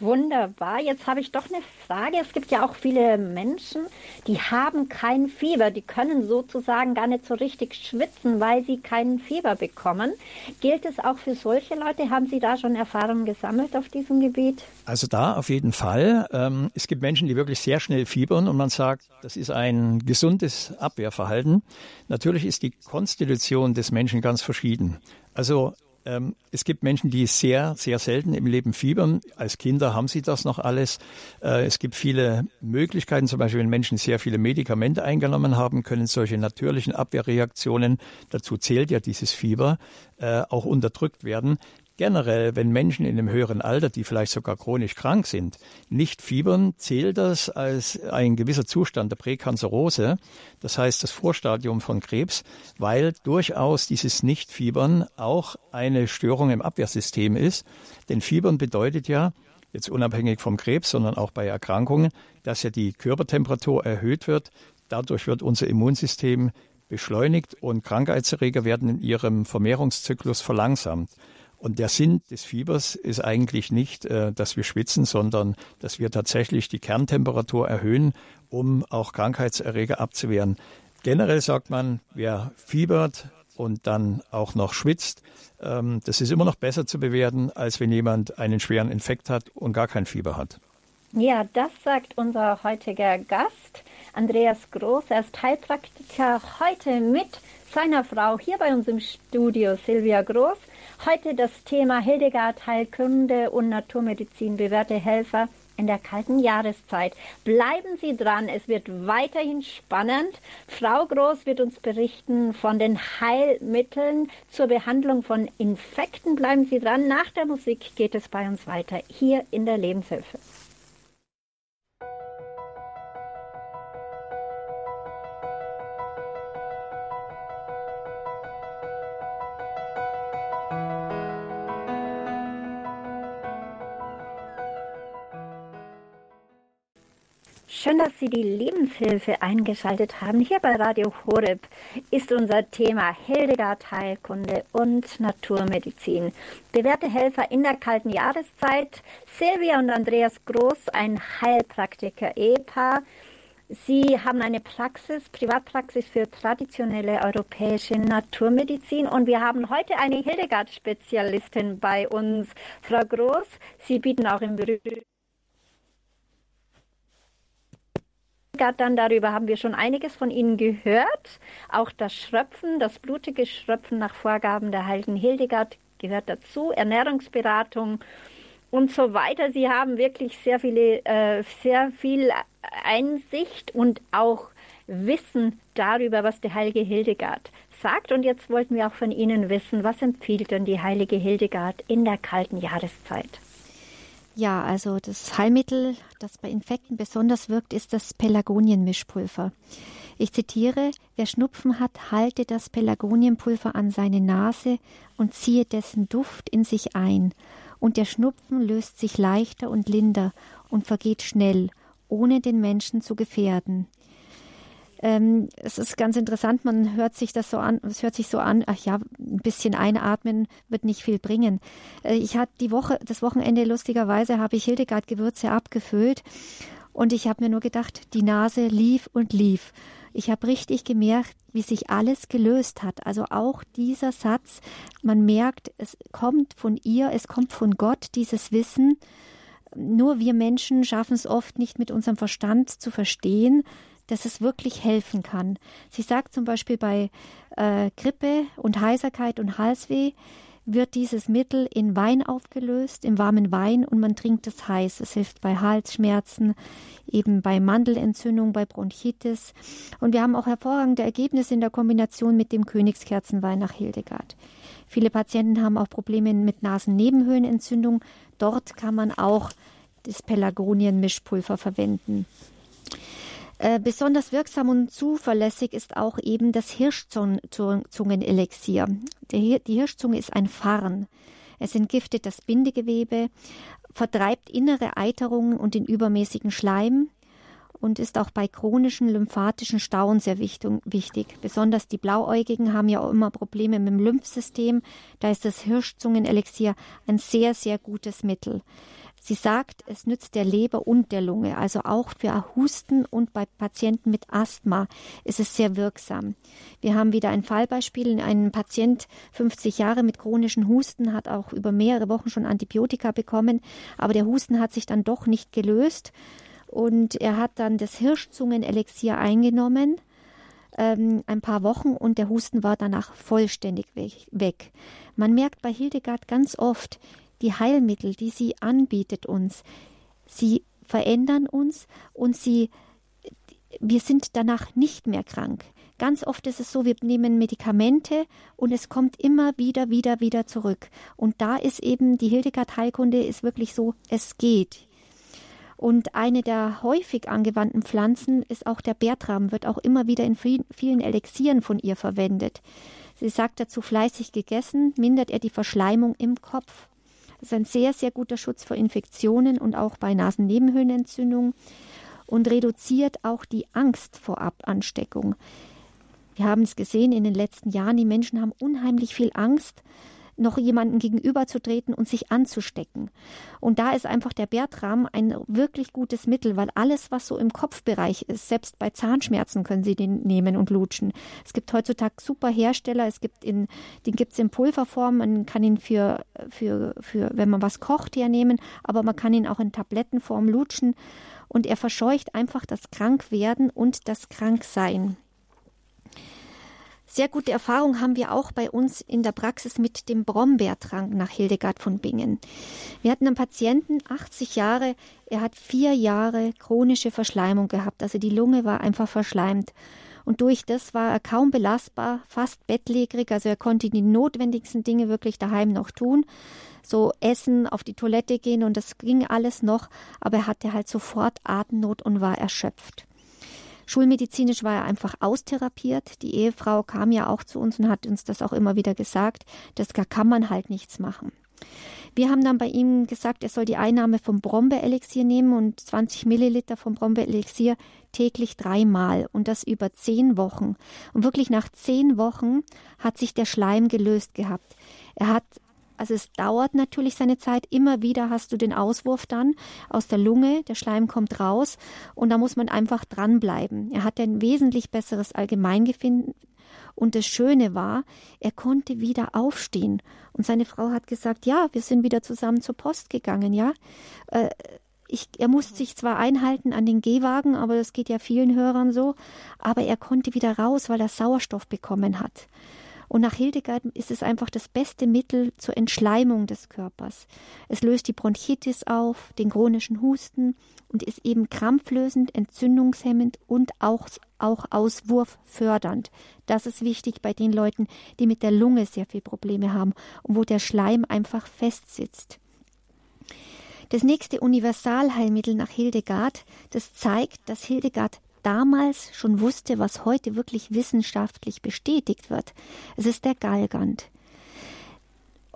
Wunderbar. Jetzt habe ich doch eine Frage. Es gibt ja auch viele Menschen, die haben kein Fieber. Die können sozusagen gar nicht so richtig schwitzen, weil sie keinen Fieber bekommen. Gilt es auch für solche Leute? Haben Sie da schon Erfahrungen gesammelt auf diesem Gebiet? Also da auf jeden Fall. Ähm, es gibt Menschen, die wirklich sehr schnell fiebern und man sagt, das ist ein gesundes Abwehrverhalten. Natürlich ist die Konstitution des Menschen ganz verschieden. Also ähm, es gibt Menschen, die sehr, sehr selten im Leben fiebern. Als Kinder haben sie das noch alles. Äh, es gibt viele Möglichkeiten, zum Beispiel wenn Menschen sehr viele Medikamente eingenommen haben, können solche natürlichen Abwehrreaktionen, dazu zählt ja dieses Fieber, äh, auch unterdrückt werden. Generell, wenn Menschen in einem höheren Alter, die vielleicht sogar chronisch krank sind, nicht fiebern, zählt das als ein gewisser Zustand der Präkanzerose, das heißt das Vorstadium von Krebs, weil durchaus dieses Nichtfiebern auch eine Störung im Abwehrsystem ist. Denn Fiebern bedeutet ja, jetzt unabhängig vom Krebs, sondern auch bei Erkrankungen, dass ja die Körpertemperatur erhöht wird. Dadurch wird unser Immunsystem beschleunigt und Krankheitserreger werden in ihrem Vermehrungszyklus verlangsamt. Und der Sinn des Fiebers ist eigentlich nicht, äh, dass wir schwitzen, sondern dass wir tatsächlich die Kerntemperatur erhöhen, um auch Krankheitserreger abzuwehren. Generell sagt man, wer fiebert und dann auch noch schwitzt, ähm, das ist immer noch besser zu bewerten, als wenn jemand einen schweren Infekt hat und gar kein Fieber hat. Ja, das sagt unser heutiger Gast, Andreas Groß. Er ist Heilpraktiker heute mit seiner Frau hier bei uns im Studio, Silvia Groß. Heute das Thema Hildegard Heilkunde und Naturmedizin, bewährte Helfer in der kalten Jahreszeit. Bleiben Sie dran, es wird weiterhin spannend. Frau Groß wird uns berichten von den Heilmitteln zur Behandlung von Infekten. Bleiben Sie dran, nach der Musik geht es bei uns weiter hier in der Lebenshilfe. Schön, dass Sie die Lebenshilfe eingeschaltet haben. Hier bei Radio Horeb ist unser Thema Hildegard Heilkunde und Naturmedizin. Bewährte Helfer in der kalten Jahreszeit. Silvia und Andreas Groß, ein Heilpraktiker-Ehepaar. Sie haben eine Praxis, Privatpraxis für traditionelle europäische Naturmedizin und wir haben heute eine Hildegard-Spezialistin bei uns, Frau Groß. Sie bieten auch im Berühmten dann darüber haben wir schon einiges von Ihnen gehört. Auch das Schröpfen, das blutige Schröpfen nach Vorgaben der heiligen Hildegard gehört dazu. Ernährungsberatung und so weiter. Sie haben wirklich sehr viele, äh, sehr viel Einsicht und auch Wissen darüber, was die heilige Hildegard sagt. Und jetzt wollten wir auch von Ihnen wissen, was empfiehlt denn die heilige Hildegard in der kalten Jahreszeit? Ja, also das Heilmittel, das bei Infekten besonders wirkt, ist das Pelargonienmischpulver. Ich zitiere, wer Schnupfen hat, halte das Pelargonienpulver an seine Nase und ziehe dessen Duft in sich ein. Und der Schnupfen löst sich leichter und linder und vergeht schnell, ohne den Menschen zu gefährden. Ähm, es ist ganz interessant, man hört sich das so an, es hört sich so an, ach ja, ein bisschen einatmen wird nicht viel bringen. Äh, ich hatte die Woche, das Wochenende lustigerweise habe ich Hildegard Gewürze abgefüllt und ich habe mir nur gedacht, die Nase lief und lief. Ich habe richtig gemerkt, wie sich alles gelöst hat. Also auch dieser Satz, man merkt, es kommt von ihr, es kommt von Gott, dieses Wissen. Nur wir Menschen schaffen es oft nicht mit unserem Verstand zu verstehen, dass es wirklich helfen kann. Sie sagt zum Beispiel bei äh, Grippe und Heiserkeit und Halsweh, wird dieses Mittel in Wein aufgelöst, im warmen Wein, und man trinkt es heiß. Es hilft bei Halsschmerzen, eben bei Mandelentzündung, bei Bronchitis. Und wir haben auch hervorragende Ergebnisse in der Kombination mit dem Königskerzenwein nach Hildegard. Viele Patienten haben auch Probleme mit Nasennebenhöhlenentzündung. Dort kann man auch das Pelargonien-Mischpulver verwenden. Äh, besonders wirksam und zuverlässig ist auch eben das Hirschzungenelixier. Die Hirschzunge ist ein Farn. Es entgiftet das Bindegewebe, vertreibt innere Eiterungen und den übermäßigen Schleim und ist auch bei chronischen lymphatischen Stauen sehr wichtig. Besonders die Blauäugigen haben ja auch immer Probleme mit dem Lymphsystem. Da ist das Hirschzungenelixier ein sehr, sehr gutes Mittel. Sie sagt, es nützt der Leber und der Lunge, also auch für Husten und bei Patienten mit Asthma ist es sehr wirksam. Wir haben wieder ein Fallbeispiel. Ein Patient, 50 Jahre mit chronischen Husten, hat auch über mehrere Wochen schon Antibiotika bekommen, aber der Husten hat sich dann doch nicht gelöst und er hat dann das Hirschzungenelixier eingenommen ähm, ein paar Wochen und der Husten war danach vollständig weg. Man merkt bei Hildegard ganz oft, die Heilmittel, die sie anbietet uns, sie verändern uns und sie, wir sind danach nicht mehr krank. Ganz oft ist es so, wir nehmen Medikamente und es kommt immer wieder, wieder, wieder zurück. Und da ist eben die Hildegard Heilkunde ist wirklich so, es geht. Und eine der häufig angewandten Pflanzen ist auch der Bertram, wird auch immer wieder in vielen Elixieren von ihr verwendet. Sie sagt dazu fleißig gegessen, mindert er die Verschleimung im Kopf. Ist ein sehr, sehr guter Schutz vor Infektionen und auch bei Nasennebenhöhlenentzündung und reduziert auch die Angst vor Ansteckung. Wir haben es gesehen in den letzten Jahren, die Menschen haben unheimlich viel Angst noch jemanden gegenüberzutreten und sich anzustecken. Und da ist einfach der Bertram ein wirklich gutes Mittel, weil alles, was so im Kopfbereich ist, selbst bei Zahnschmerzen können Sie den nehmen und lutschen. Es gibt heutzutage super Hersteller, es gibt in, den gibt es in Pulverform, man kann ihn für, für, für, wenn man was kocht, hernehmen, aber man kann ihn auch in Tablettenform lutschen und er verscheucht einfach das Krankwerden und das Kranksein. Sehr gute Erfahrung haben wir auch bei uns in der Praxis mit dem Brombeertrank nach Hildegard von Bingen. Wir hatten einen Patienten, 80 Jahre, er hat vier Jahre chronische Verschleimung gehabt, also die Lunge war einfach verschleimt. Und durch das war er kaum belastbar, fast bettlägerig, also er konnte die notwendigsten Dinge wirklich daheim noch tun. So essen, auf die Toilette gehen und das ging alles noch, aber er hatte halt sofort Atemnot und war erschöpft. Schulmedizinisch war er einfach austherapiert. Die Ehefrau kam ja auch zu uns und hat uns das auch immer wieder gesagt, das kann man halt nichts machen. Wir haben dann bei ihm gesagt, er soll die Einnahme vom Brombeerelixier nehmen und 20 Milliliter vom Brombeerelixier täglich dreimal und das über zehn Wochen. Und wirklich nach zehn Wochen hat sich der Schleim gelöst gehabt. Er hat also es dauert natürlich seine Zeit. Immer wieder hast du den Auswurf dann aus der Lunge, der Schleim kommt raus und da muss man einfach dranbleiben. Er hatte ein wesentlich besseres Allgemeingefinden und das Schöne war, er konnte wieder aufstehen. Und seine Frau hat gesagt, ja, wir sind wieder zusammen zur Post gegangen, ja. Äh, ich, er musste sich zwar einhalten an den Gehwagen, aber das geht ja vielen Hörern so, aber er konnte wieder raus, weil er Sauerstoff bekommen hat. Und nach Hildegard ist es einfach das beste Mittel zur Entschleimung des Körpers. Es löst die Bronchitis auf, den chronischen Husten und ist eben krampflösend, entzündungshemmend und auch, auch auswurffördernd. Das ist wichtig bei den Leuten, die mit der Lunge sehr viel Probleme haben und wo der Schleim einfach festsitzt. Das nächste Universalheilmittel nach Hildegard, das zeigt, dass Hildegard damals schon wusste, was heute wirklich wissenschaftlich bestätigt wird. Es ist der Galgant.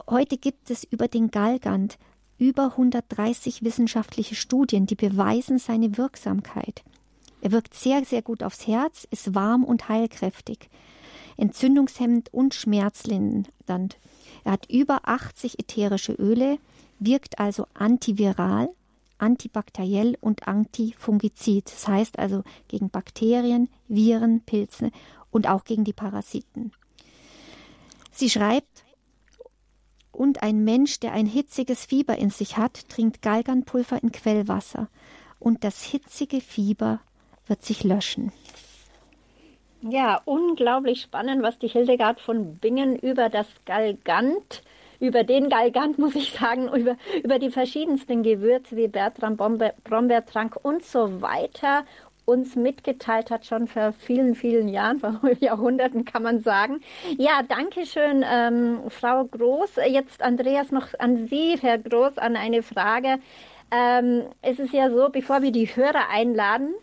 Heute gibt es über den Galgant über 130 wissenschaftliche Studien, die beweisen seine Wirksamkeit. Er wirkt sehr, sehr gut aufs Herz, ist warm und heilkräftig, entzündungshemmend und schmerzlindernd. Er hat über 80 ätherische Öle, wirkt also antiviral, antibakteriell und antifungizid. Das heißt also gegen Bakterien, Viren, Pilze und auch gegen die Parasiten. Sie schreibt, und ein Mensch, der ein hitziges Fieber in sich hat, trinkt Galganpulver in Quellwasser, und das hitzige Fieber wird sich löschen. Ja, unglaublich spannend, was die Hildegard von Bingen über das Galgant über den Galgant, muss ich sagen, über, über die verschiedensten Gewürze wie Bertram Brombeertrank und so weiter uns mitgeteilt hat, schon vor vielen, vielen Jahren, vor Jahrhunderten kann man sagen. Ja, danke schön, ähm, Frau Groß. Jetzt Andreas noch an Sie, Herr Groß, an eine Frage. Ähm, es ist ja so, bevor wir die Hörer einladen,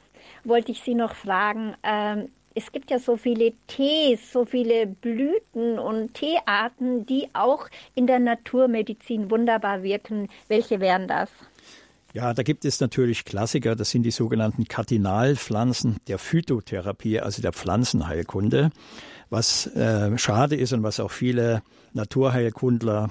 wollte ich Sie noch fragen, ähm, es gibt ja so viele Tees, so viele Blüten und Teearten, die auch in der Naturmedizin wunderbar wirken. Welche wären das? Ja, da gibt es natürlich Klassiker, das sind die sogenannten Kardinalpflanzen der Phytotherapie, also der Pflanzenheilkunde. Was äh, schade ist und was auch viele Naturheilkundler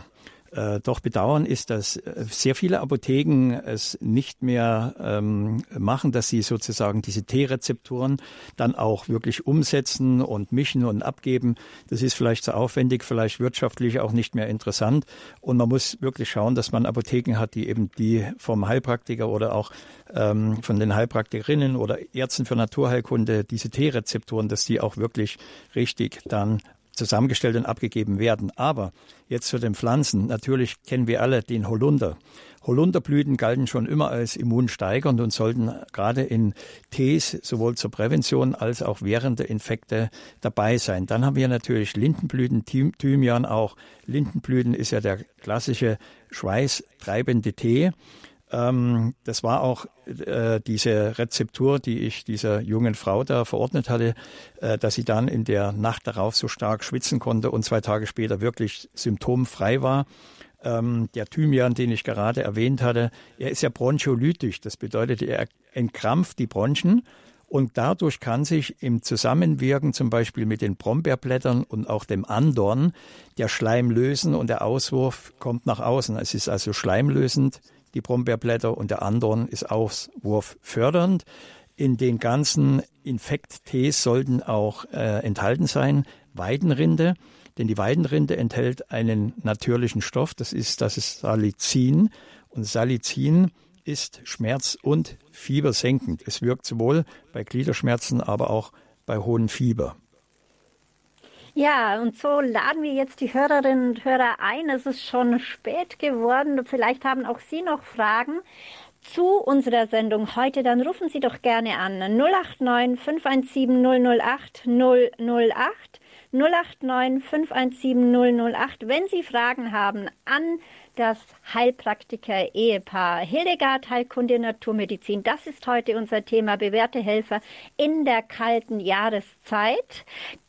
äh, doch bedauern, ist, dass äh, sehr viele Apotheken es nicht mehr ähm, machen, dass sie sozusagen diese T-Rezeptoren dann auch wirklich umsetzen und mischen und abgeben. Das ist vielleicht zu aufwendig, vielleicht wirtschaftlich auch nicht mehr interessant. Und man muss wirklich schauen, dass man Apotheken hat, die eben die vom Heilpraktiker oder auch ähm, von den Heilpraktikerinnen oder Ärzten für Naturheilkunde diese T-Rezeptoren, dass die auch wirklich richtig dann zusammengestellt und abgegeben werden. Aber jetzt zu den Pflanzen. Natürlich kennen wir alle den Holunder. Holunderblüten galten schon immer als immunsteigernd und sollten gerade in Tees sowohl zur Prävention als auch während der Infekte dabei sein. Dann haben wir natürlich Lindenblüten, Thymian auch. Lindenblüten ist ja der klassische schweißtreibende Tee. Ähm, das war auch äh, diese Rezeptur, die ich dieser jungen Frau da verordnet hatte, äh, dass sie dann in der Nacht darauf so stark schwitzen konnte und zwei Tage später wirklich symptomfrei war. Ähm, der Thymian, den ich gerade erwähnt hatte, er ist ja broncholytisch. Das bedeutet, er entkrampft die Bronchen und dadurch kann sich im Zusammenwirken zum Beispiel mit den Brombeerblättern und auch dem Andorn der Schleim lösen und der Auswurf kommt nach außen. Es ist also schleimlösend die Brombeerblätter und der Andorn ist auswurffördernd. In den ganzen Infekttees sollten auch äh, enthalten sein Weidenrinde, denn die Weidenrinde enthält einen natürlichen Stoff, das ist das ist Salicin und Salicin ist schmerz- und fiebersenkend. Es wirkt sowohl bei Gliederschmerzen, aber auch bei hohem Fieber. Ja, und so laden wir jetzt die Hörerinnen und Hörer ein. Es ist schon spät geworden. Vielleicht haben auch Sie noch Fragen zu unserer Sendung heute. Dann rufen Sie doch gerne an 089 517 008 008 089 517 008. Wenn Sie Fragen haben an das Heilpraktiker-Ehepaar Hildegard Heilkunde Naturmedizin. Das ist heute unser Thema bewährte Helfer in der kalten Jahreszeit.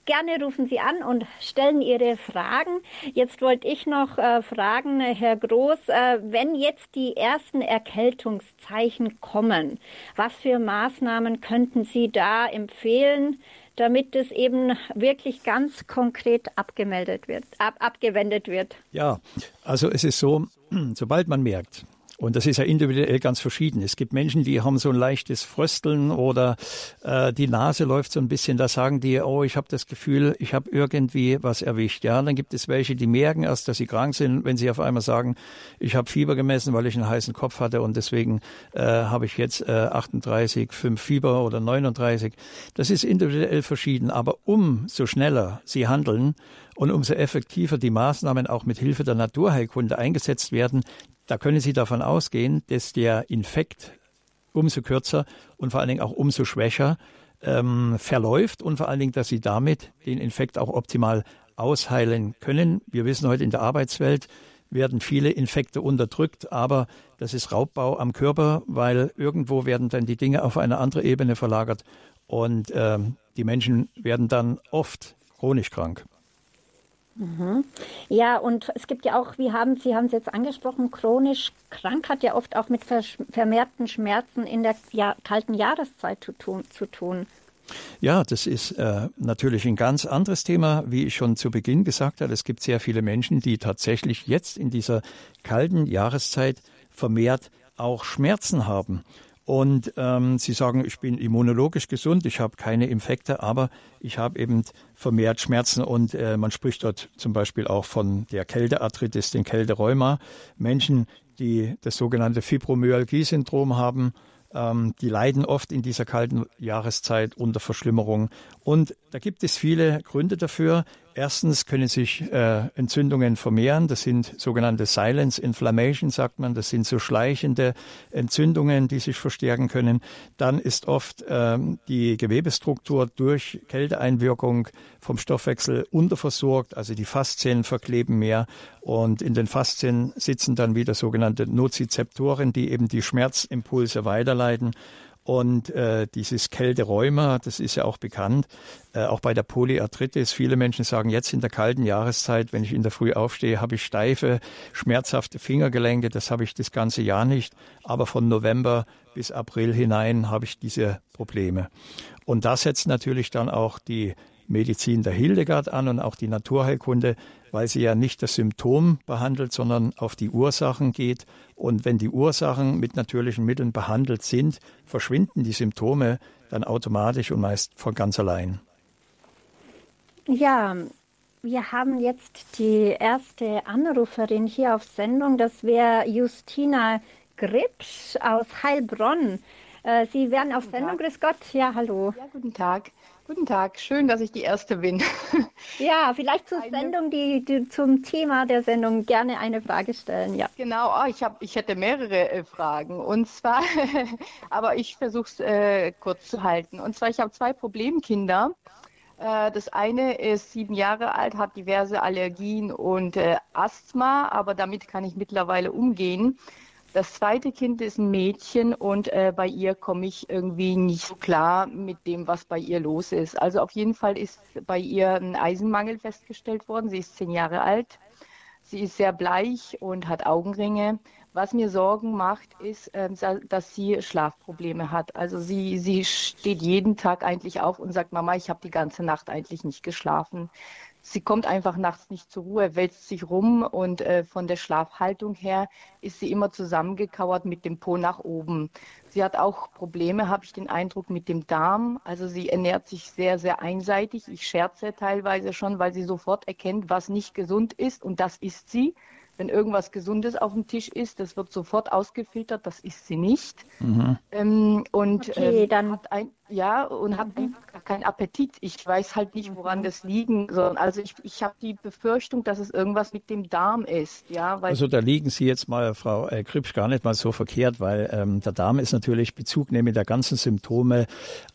Gerne rufen Sie an und stellen Ihre Fragen. Jetzt wollte ich noch äh, fragen, Herr Groß, äh, wenn jetzt die ersten Erkältungszeichen kommen, was für Maßnahmen könnten Sie da empfehlen? Damit es eben wirklich ganz konkret abgemeldet wird, ab, abgewendet wird? Ja, also es ist so, sobald man merkt, und das ist ja individuell ganz verschieden. Es gibt Menschen, die haben so ein leichtes Frösteln oder äh, die Nase läuft so ein bisschen. Da sagen die, oh, ich habe das Gefühl, ich habe irgendwie was erwischt. Ja, dann gibt es welche, die merken erst, dass sie krank sind, wenn sie auf einmal sagen, ich habe Fieber gemessen, weil ich einen heißen Kopf hatte und deswegen äh, habe ich jetzt äh, 38, 5 Fieber oder 39. Das ist individuell verschieden. Aber umso schneller sie handeln, und umso effektiver die Maßnahmen auch mit Hilfe der Naturheilkunde eingesetzt werden, da können Sie davon ausgehen, dass der Infekt umso kürzer und vor allen Dingen auch umso schwächer ähm, verläuft und vor allen Dingen, dass Sie damit den Infekt auch optimal ausheilen können. Wir wissen heute in der Arbeitswelt, werden viele Infekte unterdrückt, aber das ist Raubbau am Körper, weil irgendwo werden dann die Dinge auf eine andere Ebene verlagert und ähm, die Menschen werden dann oft chronisch krank. Ja, und es gibt ja auch, wie haben Sie haben es jetzt angesprochen, chronisch krank hat ja oft auch mit vermehrten Schmerzen in der kalten Jahreszeit zu tun. Zu tun. Ja, das ist äh, natürlich ein ganz anderes Thema, wie ich schon zu Beginn gesagt habe. Es gibt sehr viele Menschen, die tatsächlich jetzt in dieser kalten Jahreszeit vermehrt auch Schmerzen haben. Und ähm, sie sagen, ich bin immunologisch gesund, ich habe keine Infekte, aber ich habe eben vermehrt Schmerzen und äh, man spricht dort zum Beispiel auch von der Kältearthritis, den Kälterheuma. Menschen, die das sogenannte Fibromyalgie-Syndrom haben, ähm, die leiden oft in dieser kalten Jahreszeit unter Verschlimmerung. Und da gibt es viele Gründe dafür. Erstens können sich äh, Entzündungen vermehren. Das sind sogenannte Silence Inflammation, sagt man. Das sind so schleichende Entzündungen, die sich verstärken können. Dann ist oft ähm, die Gewebestruktur durch Kälteeinwirkung vom Stoffwechsel unterversorgt. Also die Faszien verkleben mehr. Und in den Faszien sitzen dann wieder sogenannte Nozizeptoren, die eben die Schmerzimpulse weiterleiten. Und äh, dieses Kälterheuma, das ist ja auch bekannt, äh, auch bei der Polyarthritis. Viele Menschen sagen, jetzt in der kalten Jahreszeit, wenn ich in der Früh aufstehe, habe ich steife, schmerzhafte Fingergelenke. Das habe ich das ganze Jahr nicht. Aber von November bis April hinein habe ich diese Probleme. Und da setzt natürlich dann auch die Medizin der Hildegard an und auch die Naturheilkunde, weil sie ja nicht das Symptom behandelt, sondern auf die Ursachen geht. Und wenn die Ursachen mit natürlichen Mitteln behandelt sind, verschwinden die Symptome dann automatisch und meist von ganz allein. Ja, wir haben jetzt die erste Anruferin hier auf Sendung. Das wäre Justina Gripsch aus Heilbronn. Äh, sie werden auf Sendung. Grüß Gott. Ja, hallo. Ja, guten Tag. Guten Tag, schön, dass ich die Erste bin. Ja, vielleicht zur eine... Sendung, die, die, zum Thema der Sendung gerne eine Frage stellen. Ja. Genau, oh, ich, hab, ich hätte mehrere äh, Fragen. Und zwar, aber ich versuche es äh, kurz zu halten. Und zwar, ich habe zwei Problemkinder. Äh, das eine ist sieben Jahre alt, hat diverse Allergien und äh, Asthma, aber damit kann ich mittlerweile umgehen. Das zweite Kind ist ein Mädchen und äh, bei ihr komme ich irgendwie nicht so klar mit dem, was bei ihr los ist. Also auf jeden Fall ist bei ihr ein Eisenmangel festgestellt worden. Sie ist zehn Jahre alt. Sie ist sehr bleich und hat Augenringe. Was mir Sorgen macht, ist, äh, dass sie Schlafprobleme hat. Also sie, sie steht jeden Tag eigentlich auf und sagt, Mama, ich habe die ganze Nacht eigentlich nicht geschlafen sie kommt einfach nachts nicht zur Ruhe, wälzt sich rum und äh, von der Schlafhaltung her ist sie immer zusammengekauert mit dem Po nach oben. Sie hat auch Probleme, habe ich den Eindruck, mit dem Darm. Also sie ernährt sich sehr, sehr einseitig. Ich scherze teilweise schon, weil sie sofort erkennt, was nicht gesund ist und das ist sie. Wenn irgendwas Gesundes auf dem Tisch ist, das wird sofort ausgefiltert, das ist sie nicht. Mhm. Ähm, und okay, ähm, dann hat ein, ja, und hat mhm. einfach keinen Appetit. Ich weiß halt nicht, woran mhm. das liegen soll. Also ich, ich habe die Befürchtung, dass es irgendwas mit dem Darm ist. Ja, also da liegen Sie jetzt mal, Frau äh, Kripsch, gar nicht mal so verkehrt, weil ähm, der Darm ist natürlich Bezugnehme der ganzen Symptome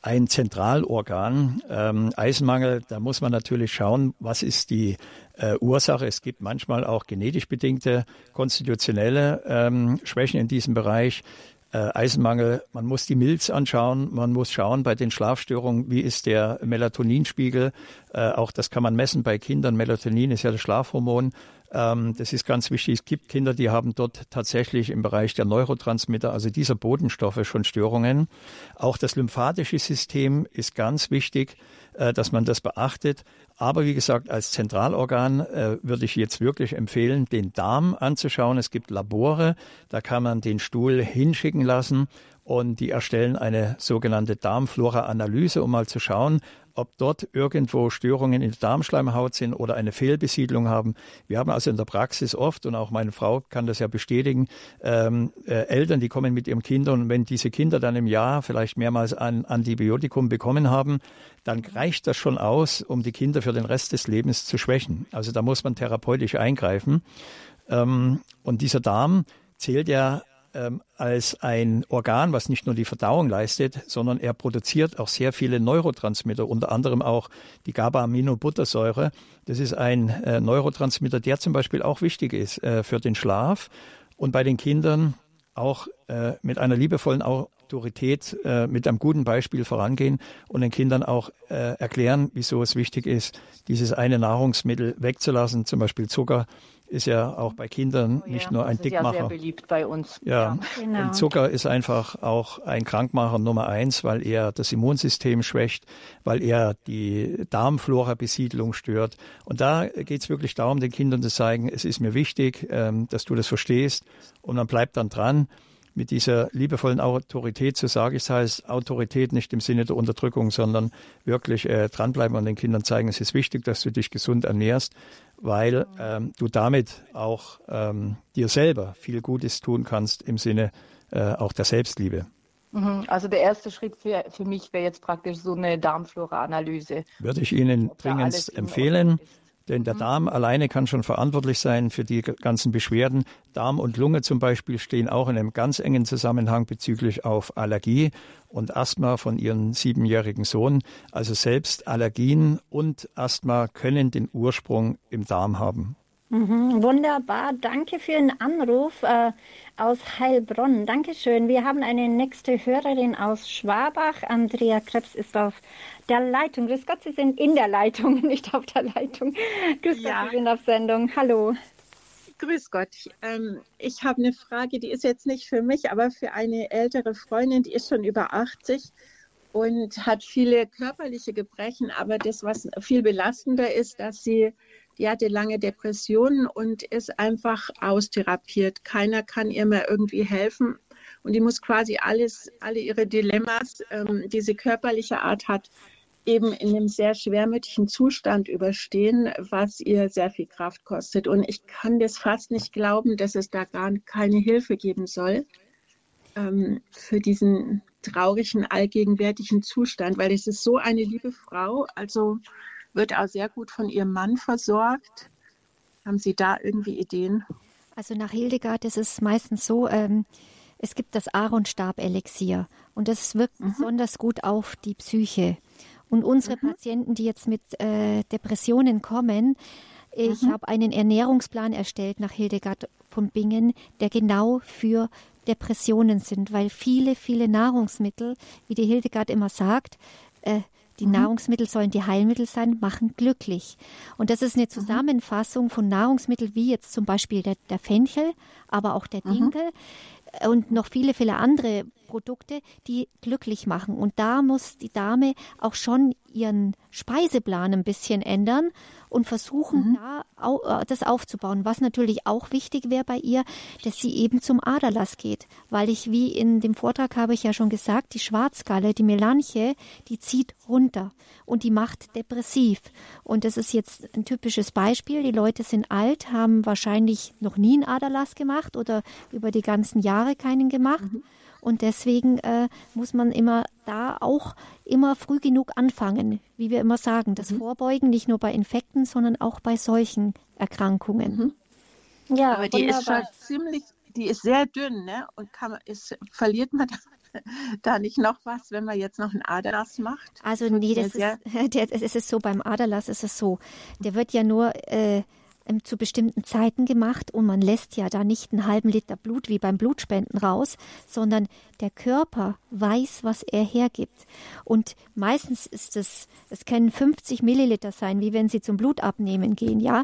ein Zentralorgan. Ähm, Eisenmangel, da muss man natürlich schauen, was ist die äh, Ursache. Es gibt manchmal auch genetisch bedingte konstitutionelle ähm, Schwächen in diesem Bereich. Äh, Eisenmangel, man muss die Milz anschauen, man muss schauen bei den Schlafstörungen, wie ist der Melatoninspiegel. Äh, auch das kann man messen bei Kindern. Melatonin ist ja das Schlafhormon. Ähm, das ist ganz wichtig. Es gibt Kinder, die haben dort tatsächlich im Bereich der Neurotransmitter, also dieser Bodenstoffe, schon Störungen. Auch das lymphatische System ist ganz wichtig, dass man das beachtet. Aber wie gesagt, als Zentralorgan äh, würde ich jetzt wirklich empfehlen, den Darm anzuschauen. Es gibt Labore, da kann man den Stuhl hinschicken lassen und die erstellen eine sogenannte Darmflora-Analyse, um mal zu schauen, ob dort irgendwo Störungen in der Darmschleimhaut sind oder eine Fehlbesiedlung haben. Wir haben also in der Praxis oft, und auch meine Frau kann das ja bestätigen, ähm, äh, Eltern, die kommen mit ihren Kindern und wenn diese Kinder dann im Jahr vielleicht mehrmals ein Antibiotikum bekommen haben, dann reicht das schon aus, um die Kinder für den Rest des Lebens zu schwächen. Also da muss man therapeutisch eingreifen. Ähm, und dieser Darm zählt ja ähm, als ein Organ, was nicht nur die Verdauung leistet, sondern er produziert auch sehr viele Neurotransmitter, unter anderem auch die GABA-Aminobuttersäure. Das ist ein äh, Neurotransmitter, der zum Beispiel auch wichtig ist äh, für den Schlaf und bei den Kindern auch äh, mit einer liebevollen Autorität, äh, mit einem guten Beispiel vorangehen und den Kindern auch äh, erklären, wieso es wichtig ist, dieses eine Nahrungsmittel wegzulassen, zum Beispiel Zucker ist ja auch bei Kindern oh, nicht ja, nur ein das Dickmacher. Ist ja sehr beliebt bei uns. Ja, ja. Genau. und Zucker ist einfach auch ein Krankmacher Nummer eins, weil er das Immunsystem schwächt, weil er die Darmflora-Besiedlung stört. Und da geht es wirklich darum, den Kindern zu zeigen, es ist mir wichtig, ähm, dass du das verstehst und man bleibt dann dran mit dieser liebevollen Autorität, so sage ich es, heißt Autorität nicht im Sinne der Unterdrückung, sondern wirklich äh, dranbleiben und den Kindern zeigen, es ist wichtig, dass du dich gesund ernährst, weil ähm, du damit auch ähm, dir selber viel Gutes tun kannst im Sinne äh, auch der Selbstliebe. Mhm. Also der erste Schritt für, für mich wäre jetzt praktisch so eine Darmflora-Analyse. Würde ich Ihnen dringend empfehlen. Denn der mhm. Darm alleine kann schon verantwortlich sein für die ganzen Beschwerden. Darm und Lunge zum Beispiel stehen auch in einem ganz engen Zusammenhang bezüglich auf Allergie und Asthma von ihrem siebenjährigen Sohn. Also selbst Allergien und Asthma können den Ursprung im Darm haben. Mhm, wunderbar, danke für den Anruf äh, aus Heilbronn. Dankeschön. Wir haben eine nächste Hörerin aus Schwabach. Andrea Krebs ist auf der Leitung. Grüß Gott, Sie sind in der Leitung, nicht auf der Leitung. Grüß ja. Gott, Sie sind auf Sendung. Hallo. Grüß Gott. Ähm, ich habe eine Frage, die ist jetzt nicht für mich, aber für eine ältere Freundin, die ist schon über 80 und hat viele körperliche Gebrechen. Aber das, was viel belastender ist, dass sie die hatte lange Depressionen und ist einfach austherapiert. Keiner kann ihr mehr irgendwie helfen. Und die muss quasi alles, alle ihre Dilemmas, ähm, die sie körperlicher Art hat, eben in einem sehr schwermütigen Zustand überstehen, was ihr sehr viel Kraft kostet. Und ich kann das fast nicht glauben, dass es da gar keine Hilfe geben soll ähm, für diesen traurigen, allgegenwärtigen Zustand, weil es ist so eine liebe Frau. Also wird auch sehr gut von ihrem Mann versorgt. Haben Sie da irgendwie Ideen? Also nach Hildegard ist es meistens so, ähm, es gibt das Aaronstab-Elixier und das wirkt mhm. besonders gut auf die Psyche. Und unsere mhm. Patienten, die jetzt mit äh, Depressionen kommen, ich mhm. habe einen Ernährungsplan erstellt nach Hildegard von Bingen, der genau für Depressionen sind, weil viele, viele Nahrungsmittel, wie die Hildegard immer sagt, äh, die mhm. Nahrungsmittel sollen die Heilmittel sein, machen glücklich. Und das ist eine mhm. Zusammenfassung von Nahrungsmitteln wie jetzt zum Beispiel der, der Fenchel, aber auch der mhm. Dinkel. Und noch viele, viele andere Produkte, die glücklich machen. Und da muss die Dame auch schon ihren Speiseplan ein bisschen ändern und versuchen, mhm. da äh, das aufzubauen. Was natürlich auch wichtig wäre bei ihr, dass sie eben zum Aderlass geht. Weil ich, wie in dem Vortrag habe ich ja schon gesagt, die Schwarzgalle, die Melanche, die zieht runter und die macht depressiv. Und das ist jetzt ein typisches Beispiel. Die Leute sind alt, haben wahrscheinlich noch nie einen Aderlass gemacht oder über die ganzen Jahre keinen gemacht. Mhm. Und deswegen äh, muss man immer da auch immer früh genug anfangen, wie wir immer sagen. Das mhm. Vorbeugen nicht nur bei Infekten, sondern auch bei solchen Erkrankungen. Mhm. Ja, aber die ist schon ziemlich, die ist sehr dünn, ne? Und kann, ist, verliert man da nicht noch was, wenn man jetzt noch einen Aderlass macht? Also nee, das ist, der, es ist so, beim Aderlass ist es so, der wird ja nur äh, ähm, zu bestimmten Zeiten gemacht und man lässt ja da nicht einen halben Liter Blut wie beim Blutspenden raus, sondern der Körper weiß, was er hergibt. Und meistens ist es, es können 50 Milliliter sein, wie wenn Sie zum Blutabnehmen gehen, ja.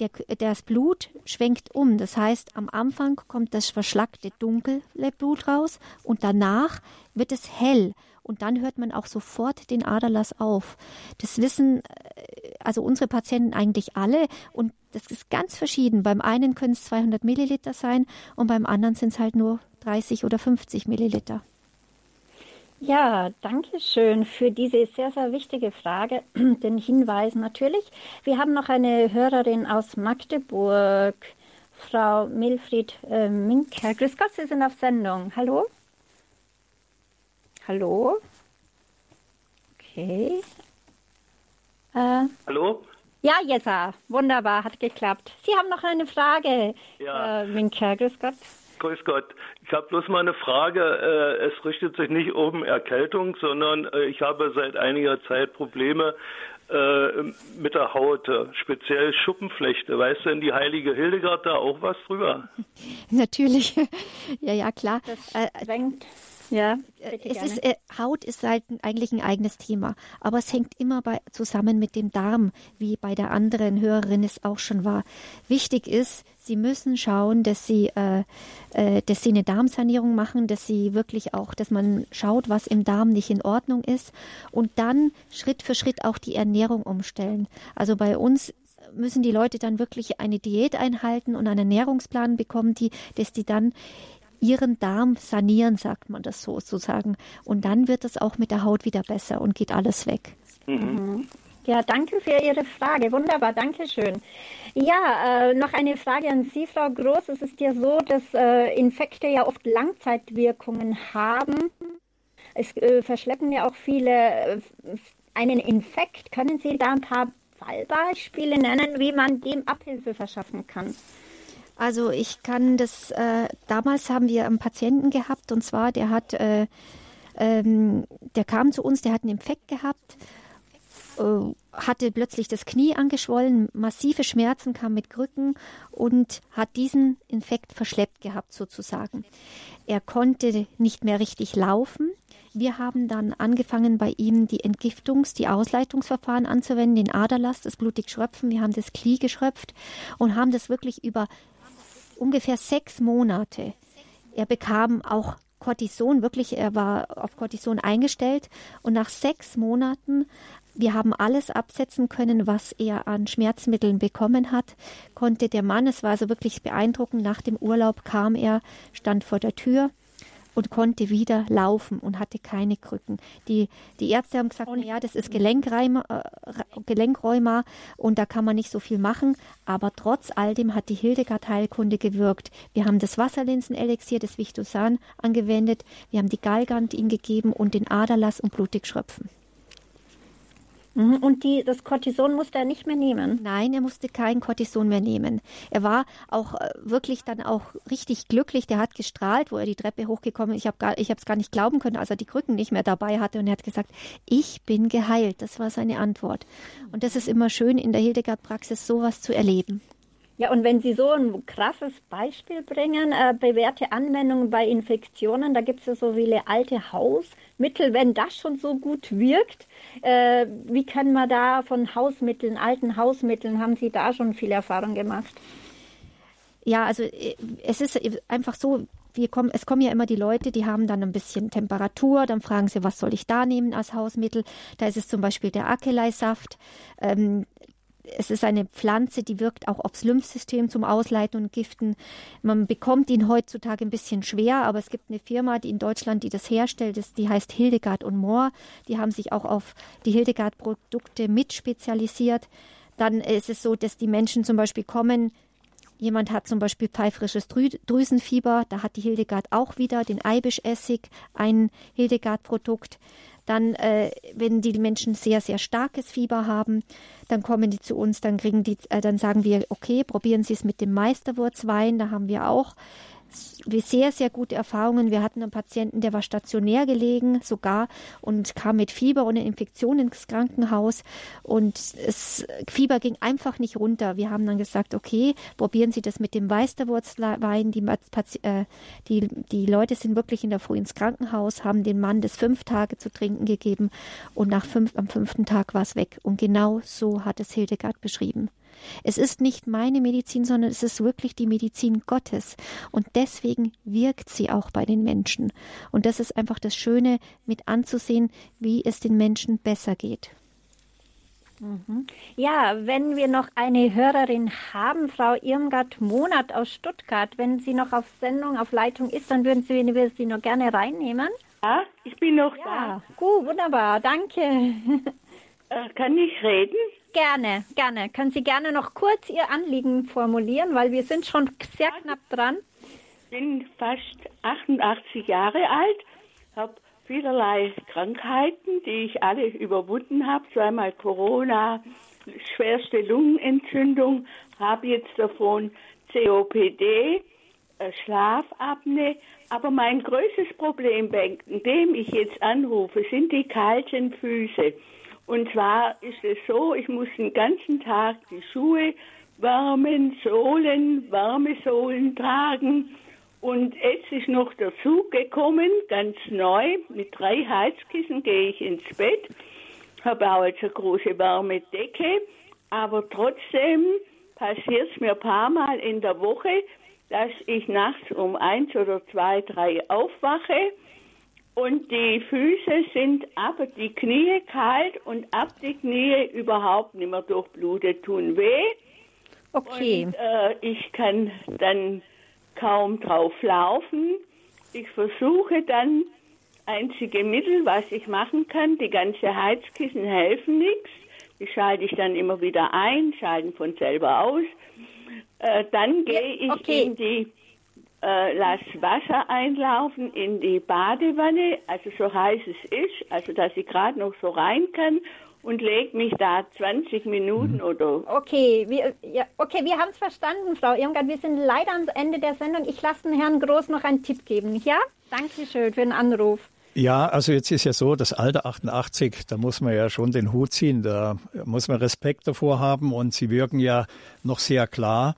Der, das Blut schwenkt um. Das heißt, am Anfang kommt das verschlackte dunkle Blut raus und danach wird es hell und dann hört man auch sofort den Aderlass auf. Das wissen äh, also unsere Patienten eigentlich alle und das ist ganz verschieden. Beim einen können es 200 Milliliter sein und beim anderen sind es halt nur 30 oder 50 Milliliter. Ja, danke schön für diese sehr, sehr wichtige Frage, den Hinweis natürlich. Wir haben noch eine Hörerin aus Magdeburg, Frau Milfried äh, Minker. Grüß Gott, Sie sind auf Sendung. Hallo? Hallo? Okay. Äh, Hallo? Ja, jetzt. Wunderbar, hat geklappt. Sie haben noch eine Frage, ja. äh, Winker. Grüß Gott. Grüß Gott. Ich habe bloß mal eine Frage. Äh, es richtet sich nicht um Erkältung, sondern äh, ich habe seit einiger Zeit Probleme äh, mit der Haut, speziell Schuppenflechte. Weißt du denn die heilige Hildegard da auch was drüber? Natürlich. ja, ja, klar. Das drängt. Ja, es ist, äh, Haut ist halt eigentlich ein eigenes Thema, aber es hängt immer bei, zusammen mit dem Darm, wie bei der anderen Hörerin es auch schon war. Wichtig ist, Sie müssen schauen, dass Sie, äh, äh, dass Sie eine Darmsanierung machen, dass Sie wirklich auch, dass man schaut, was im Darm nicht in Ordnung ist und dann Schritt für Schritt auch die Ernährung umstellen. Also bei uns müssen die Leute dann wirklich eine Diät einhalten und einen Ernährungsplan bekommen, die, dass die dann ihren Darm sanieren, sagt man das sozusagen. Und dann wird es auch mit der Haut wieder besser und geht alles weg. Mhm. Ja, danke für Ihre Frage. Wunderbar, danke schön. Ja, äh, noch eine Frage an Sie, Frau Groß. Es ist ja so, dass äh, Infekte ja oft Langzeitwirkungen haben. Es äh, verschleppen ja auch viele äh, einen Infekt. Können Sie da ein paar Fallbeispiele nennen, wie man dem Abhilfe verschaffen kann? Also ich kann das, äh, damals haben wir einen Patienten gehabt und zwar, der hat, äh, ähm, der kam zu uns, der hat einen Infekt gehabt, äh, hatte plötzlich das Knie angeschwollen, massive Schmerzen, kam mit Krücken und hat diesen Infekt verschleppt gehabt sozusagen. Er konnte nicht mehr richtig laufen. Wir haben dann angefangen, bei ihm die Entgiftungs-, die Ausleitungsverfahren anzuwenden, den Aderlass, das blutig Schröpfen. Wir haben das Knie geschröpft und haben das wirklich über ungefähr sechs Monate. Er bekam auch Cortison, wirklich, er war auf Cortison eingestellt und nach sechs Monaten, wir haben alles absetzen können, was er an Schmerzmitteln bekommen hat, konnte der Mann, es war also wirklich beeindruckend, nach dem Urlaub kam er, stand vor der Tür, und konnte wieder laufen und hatte keine Krücken. Die, die Ärzte haben gesagt, ja, das ist Gelenkreuma, äh, Gelenkräuma und da kann man nicht so viel machen. Aber trotz all dem hat die Hildegard-Heilkunde gewirkt. Wir haben das Wasserlinsenelixier, das Vichtosan angewendet. Wir haben die Galgant ihm gegeben und den Aderlass und Blutigschröpfen. Mhm. Und die, das Cortison musste er nicht mehr nehmen? Nein, er musste kein Cortison mehr nehmen. Er war auch äh, wirklich dann auch richtig glücklich. Der hat gestrahlt, wo er die Treppe hochgekommen ist. Ich habe es gar nicht glauben können, als er die Krücken nicht mehr dabei hatte. Und er hat gesagt, ich bin geheilt. Das war seine Antwort. Und das ist immer schön in der Hildegard-Praxis, sowas zu erleben. Ja, und wenn Sie so ein krasses Beispiel bringen, äh, bewährte Anwendungen bei Infektionen, da gibt es ja so viele alte Hausmittel, wenn das schon so gut wirkt, äh, wie können wir da von Hausmitteln, alten Hausmitteln, haben Sie da schon viel Erfahrung gemacht? Ja, also äh, es ist einfach so, kommen, es kommen ja immer die Leute, die haben dann ein bisschen Temperatur, dann fragen sie, was soll ich da nehmen als Hausmittel? Da ist es zum Beispiel der Akelei-Saft. Ähm, es ist eine Pflanze, die wirkt auch aufs Lymphsystem zum Ausleiten und Giften. Man bekommt ihn heutzutage ein bisschen schwer, aber es gibt eine Firma, die in Deutschland, die das herstellt, die heißt Hildegard und Mohr. Die haben sich auch auf die Hildegard-Produkte mit spezialisiert. Dann ist es so, dass die Menschen zum Beispiel kommen, Jemand hat zum Beispiel pfeifrisches Drüsenfieber, da hat die Hildegard auch wieder den Eibischessig, ein Hildegard-Produkt. Dann, äh, wenn die Menschen sehr, sehr starkes Fieber haben, dann kommen die zu uns, dann kriegen die, äh, dann sagen wir, okay, probieren Sie es mit dem Meisterwurzwein. Da haben wir auch sehr, sehr gute Erfahrungen. Wir hatten einen Patienten, der war stationär gelegen sogar und kam mit Fieber und einer Infektion ins Krankenhaus und das Fieber ging einfach nicht runter. Wir haben dann gesagt, okay, probieren Sie das mit dem Weisterwurzwein. Die, äh, die, die Leute sind wirklich in der Früh ins Krankenhaus, haben den Mann das fünf Tage zu trinken gegeben und nach fünf, am fünften Tag war es weg. Und genau so hat es Hildegard beschrieben. Es ist nicht meine Medizin, sondern es ist wirklich die Medizin Gottes. Und deswegen wirkt sie auch bei den Menschen. Und das ist einfach das Schöne, mit anzusehen, wie es den Menschen besser geht. Mhm. Ja, wenn wir noch eine Hörerin haben, Frau Irmgard Monat aus Stuttgart, wenn sie noch auf Sendung, auf Leitung ist, dann würden Sie, wir sie noch gerne reinnehmen. Ja, ich bin noch ja, da. Gut, wunderbar, danke. Äh, kann ich reden? Gerne, gerne. Können Sie gerne noch kurz Ihr Anliegen formulieren, weil wir sind schon sehr knapp dran. Ich bin fast 88 Jahre alt, habe vielerlei Krankheiten, die ich alle überwunden habe. Zweimal Corona, schwerste Lungenentzündung, habe jetzt davon COPD, äh, Schlafapnoe. Aber mein größtes Problem, bei dem ich jetzt anrufe, sind die kalten Füße. Und zwar ist es so, ich muss den ganzen Tag die Schuhe warmen Sohlen, warme Sohlen tragen. Und jetzt ist noch der Zug gekommen, ganz neu. Mit drei Heizkissen gehe ich ins Bett, habe auch jetzt eine große warme Decke. Aber trotzdem passiert es mir ein paar Mal in der Woche, dass ich nachts um eins oder zwei, drei aufwache und die Füße sind ab die Knie kalt und ab die Knie überhaupt nicht mehr durchblutet, tun weh. Okay. Und, äh, ich kann dann kaum drauf laufen. Ich versuche dann einzige Mittel, was ich machen kann. Die ganze Heizkissen helfen nichts. Die schalte ich dann immer wieder ein, schalten von selber aus. Äh, dann gehe ich okay. in die äh, lass Wasser einlaufen in die Badewanne, also so heiß es ist, also dass ich gerade noch so rein kann und lege mich da 20 Minuten mhm. oder. Okay, wir, ja, okay, wir haben es verstanden, Frau Irmgard. Wir sind leider am Ende der Sendung. Ich lasse den Herrn Groß noch einen Tipp geben. Ja? Dankeschön für den Anruf. Ja, also jetzt ist ja so, das Alter 88, da muss man ja schon den Hut ziehen, da muss man Respekt davor haben und Sie wirken ja noch sehr klar.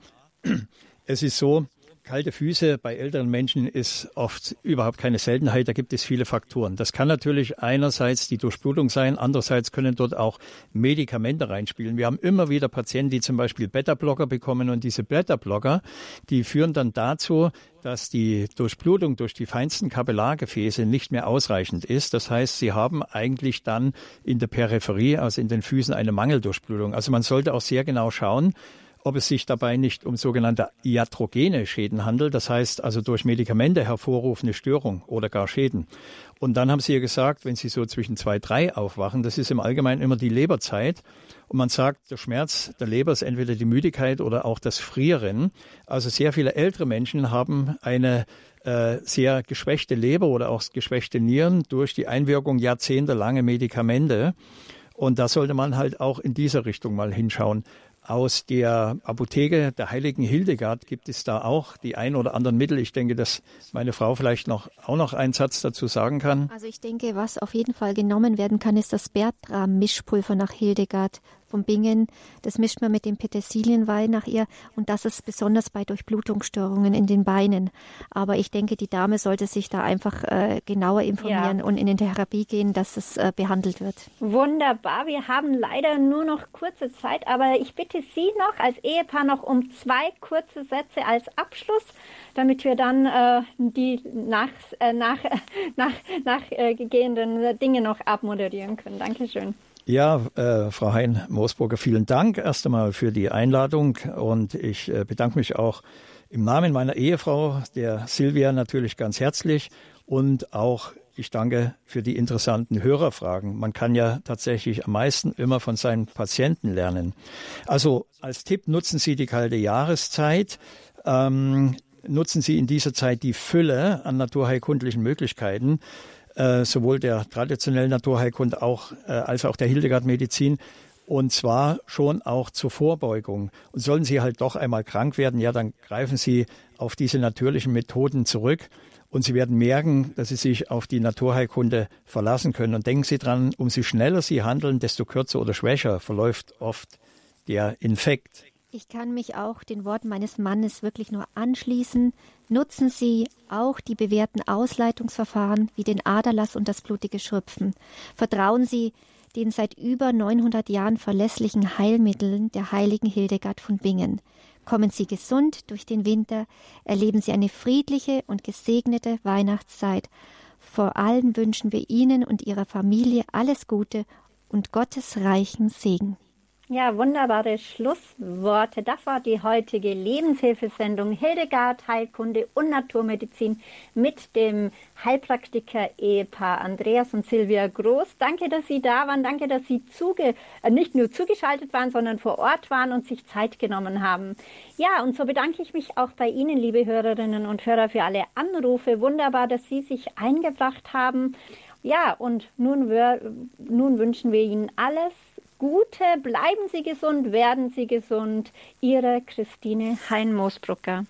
Es ist so, Kalte Füße bei älteren Menschen ist oft überhaupt keine Seltenheit. Da gibt es viele Faktoren. Das kann natürlich einerseits die Durchblutung sein, andererseits können dort auch Medikamente reinspielen. Wir haben immer wieder Patienten, die zum Beispiel Beta-Blocker bekommen und diese Beta-Blocker, die führen dann dazu, dass die Durchblutung durch die feinsten Kapillargefäße nicht mehr ausreichend ist. Das heißt, sie haben eigentlich dann in der Peripherie, also in den Füßen, eine Mangeldurchblutung. Also man sollte auch sehr genau schauen, ob es sich dabei nicht um sogenannte iatrogene Schäden handelt, das heißt also durch Medikamente hervorrufende Störung oder gar Schäden. Und dann haben Sie ja gesagt, wenn Sie so zwischen zwei, drei aufwachen, das ist im Allgemeinen immer die Leberzeit. Und man sagt, der Schmerz der Leber ist entweder die Müdigkeit oder auch das Frieren. Also sehr viele ältere Menschen haben eine äh, sehr geschwächte Leber oder auch geschwächte Nieren durch die Einwirkung jahrzehntelange Medikamente. Und da sollte man halt auch in dieser Richtung mal hinschauen. Aus der Apotheke der heiligen Hildegard gibt es da auch die ein oder anderen Mittel. Ich denke, dass meine Frau vielleicht noch, auch noch einen Satz dazu sagen kann. Also ich denke, was auf jeden Fall genommen werden kann, ist das Bertram-Mischpulver nach Hildegard. Von Bingen. Das mischt man mit dem Petersilienwein nach ihr und das ist besonders bei Durchblutungsstörungen in den Beinen. Aber ich denke, die Dame sollte sich da einfach äh, genauer informieren ja. und in die Therapie gehen, dass es äh, behandelt wird. Wunderbar. Wir haben leider nur noch kurze Zeit, aber ich bitte Sie noch als Ehepaar noch um zwei kurze Sätze als Abschluss damit wir dann äh, die nach, äh, nach, nach, nachgehenden äh, Dinge noch abmoderieren können. Dankeschön. Ja, äh, Frau Hein-Moosburger, vielen Dank erst einmal für die Einladung und ich äh, bedanke mich auch im Namen meiner Ehefrau, der Silvia, natürlich ganz herzlich und auch ich danke für die interessanten Hörerfragen. Man kann ja tatsächlich am meisten immer von seinen Patienten lernen. Also als Tipp nutzen Sie die kalte Jahreszeit. Ähm, nutzen Sie in dieser Zeit die Fülle an naturheilkundlichen Möglichkeiten, äh, sowohl der traditionellen Naturheilkunde auch, äh, als auch der Hildegard-Medizin. Und zwar schon auch zur Vorbeugung. Und sollen Sie halt doch einmal krank werden, ja, dann greifen Sie auf diese natürlichen Methoden zurück. Und Sie werden merken, dass Sie sich auf die Naturheilkunde verlassen können. Und denken Sie dran, umso schneller Sie handeln, desto kürzer oder schwächer verläuft oft der Infekt. Ich kann mich auch den Worten meines Mannes wirklich nur anschließen. Nutzen Sie auch die bewährten Ausleitungsverfahren wie den Aderlass und das blutige Schrüpfen. Vertrauen Sie den seit über 900 Jahren verlässlichen Heilmitteln der heiligen Hildegard von Bingen. Kommen Sie gesund durch den Winter, erleben Sie eine friedliche und gesegnete Weihnachtszeit. Vor allem wünschen wir Ihnen und Ihrer Familie alles Gute und Gottes reichen Segen. Ja, wunderbare Schlussworte. Das war die heutige Lebenshilfesendung Hildegard Heilkunde und Naturmedizin mit dem Heilpraktiker-Ehepaar Andreas und Silvia Groß. Danke, dass Sie da waren. Danke, dass Sie zuge äh, nicht nur zugeschaltet waren, sondern vor Ort waren und sich Zeit genommen haben. Ja, und so bedanke ich mich auch bei Ihnen, liebe Hörerinnen und Hörer, für alle Anrufe. Wunderbar, dass Sie sich eingebracht haben. Ja, und nun, nun wünschen wir Ihnen alles Gute, bleiben Sie gesund, werden Sie gesund. Ihre Christine Hein-Moosbrucker.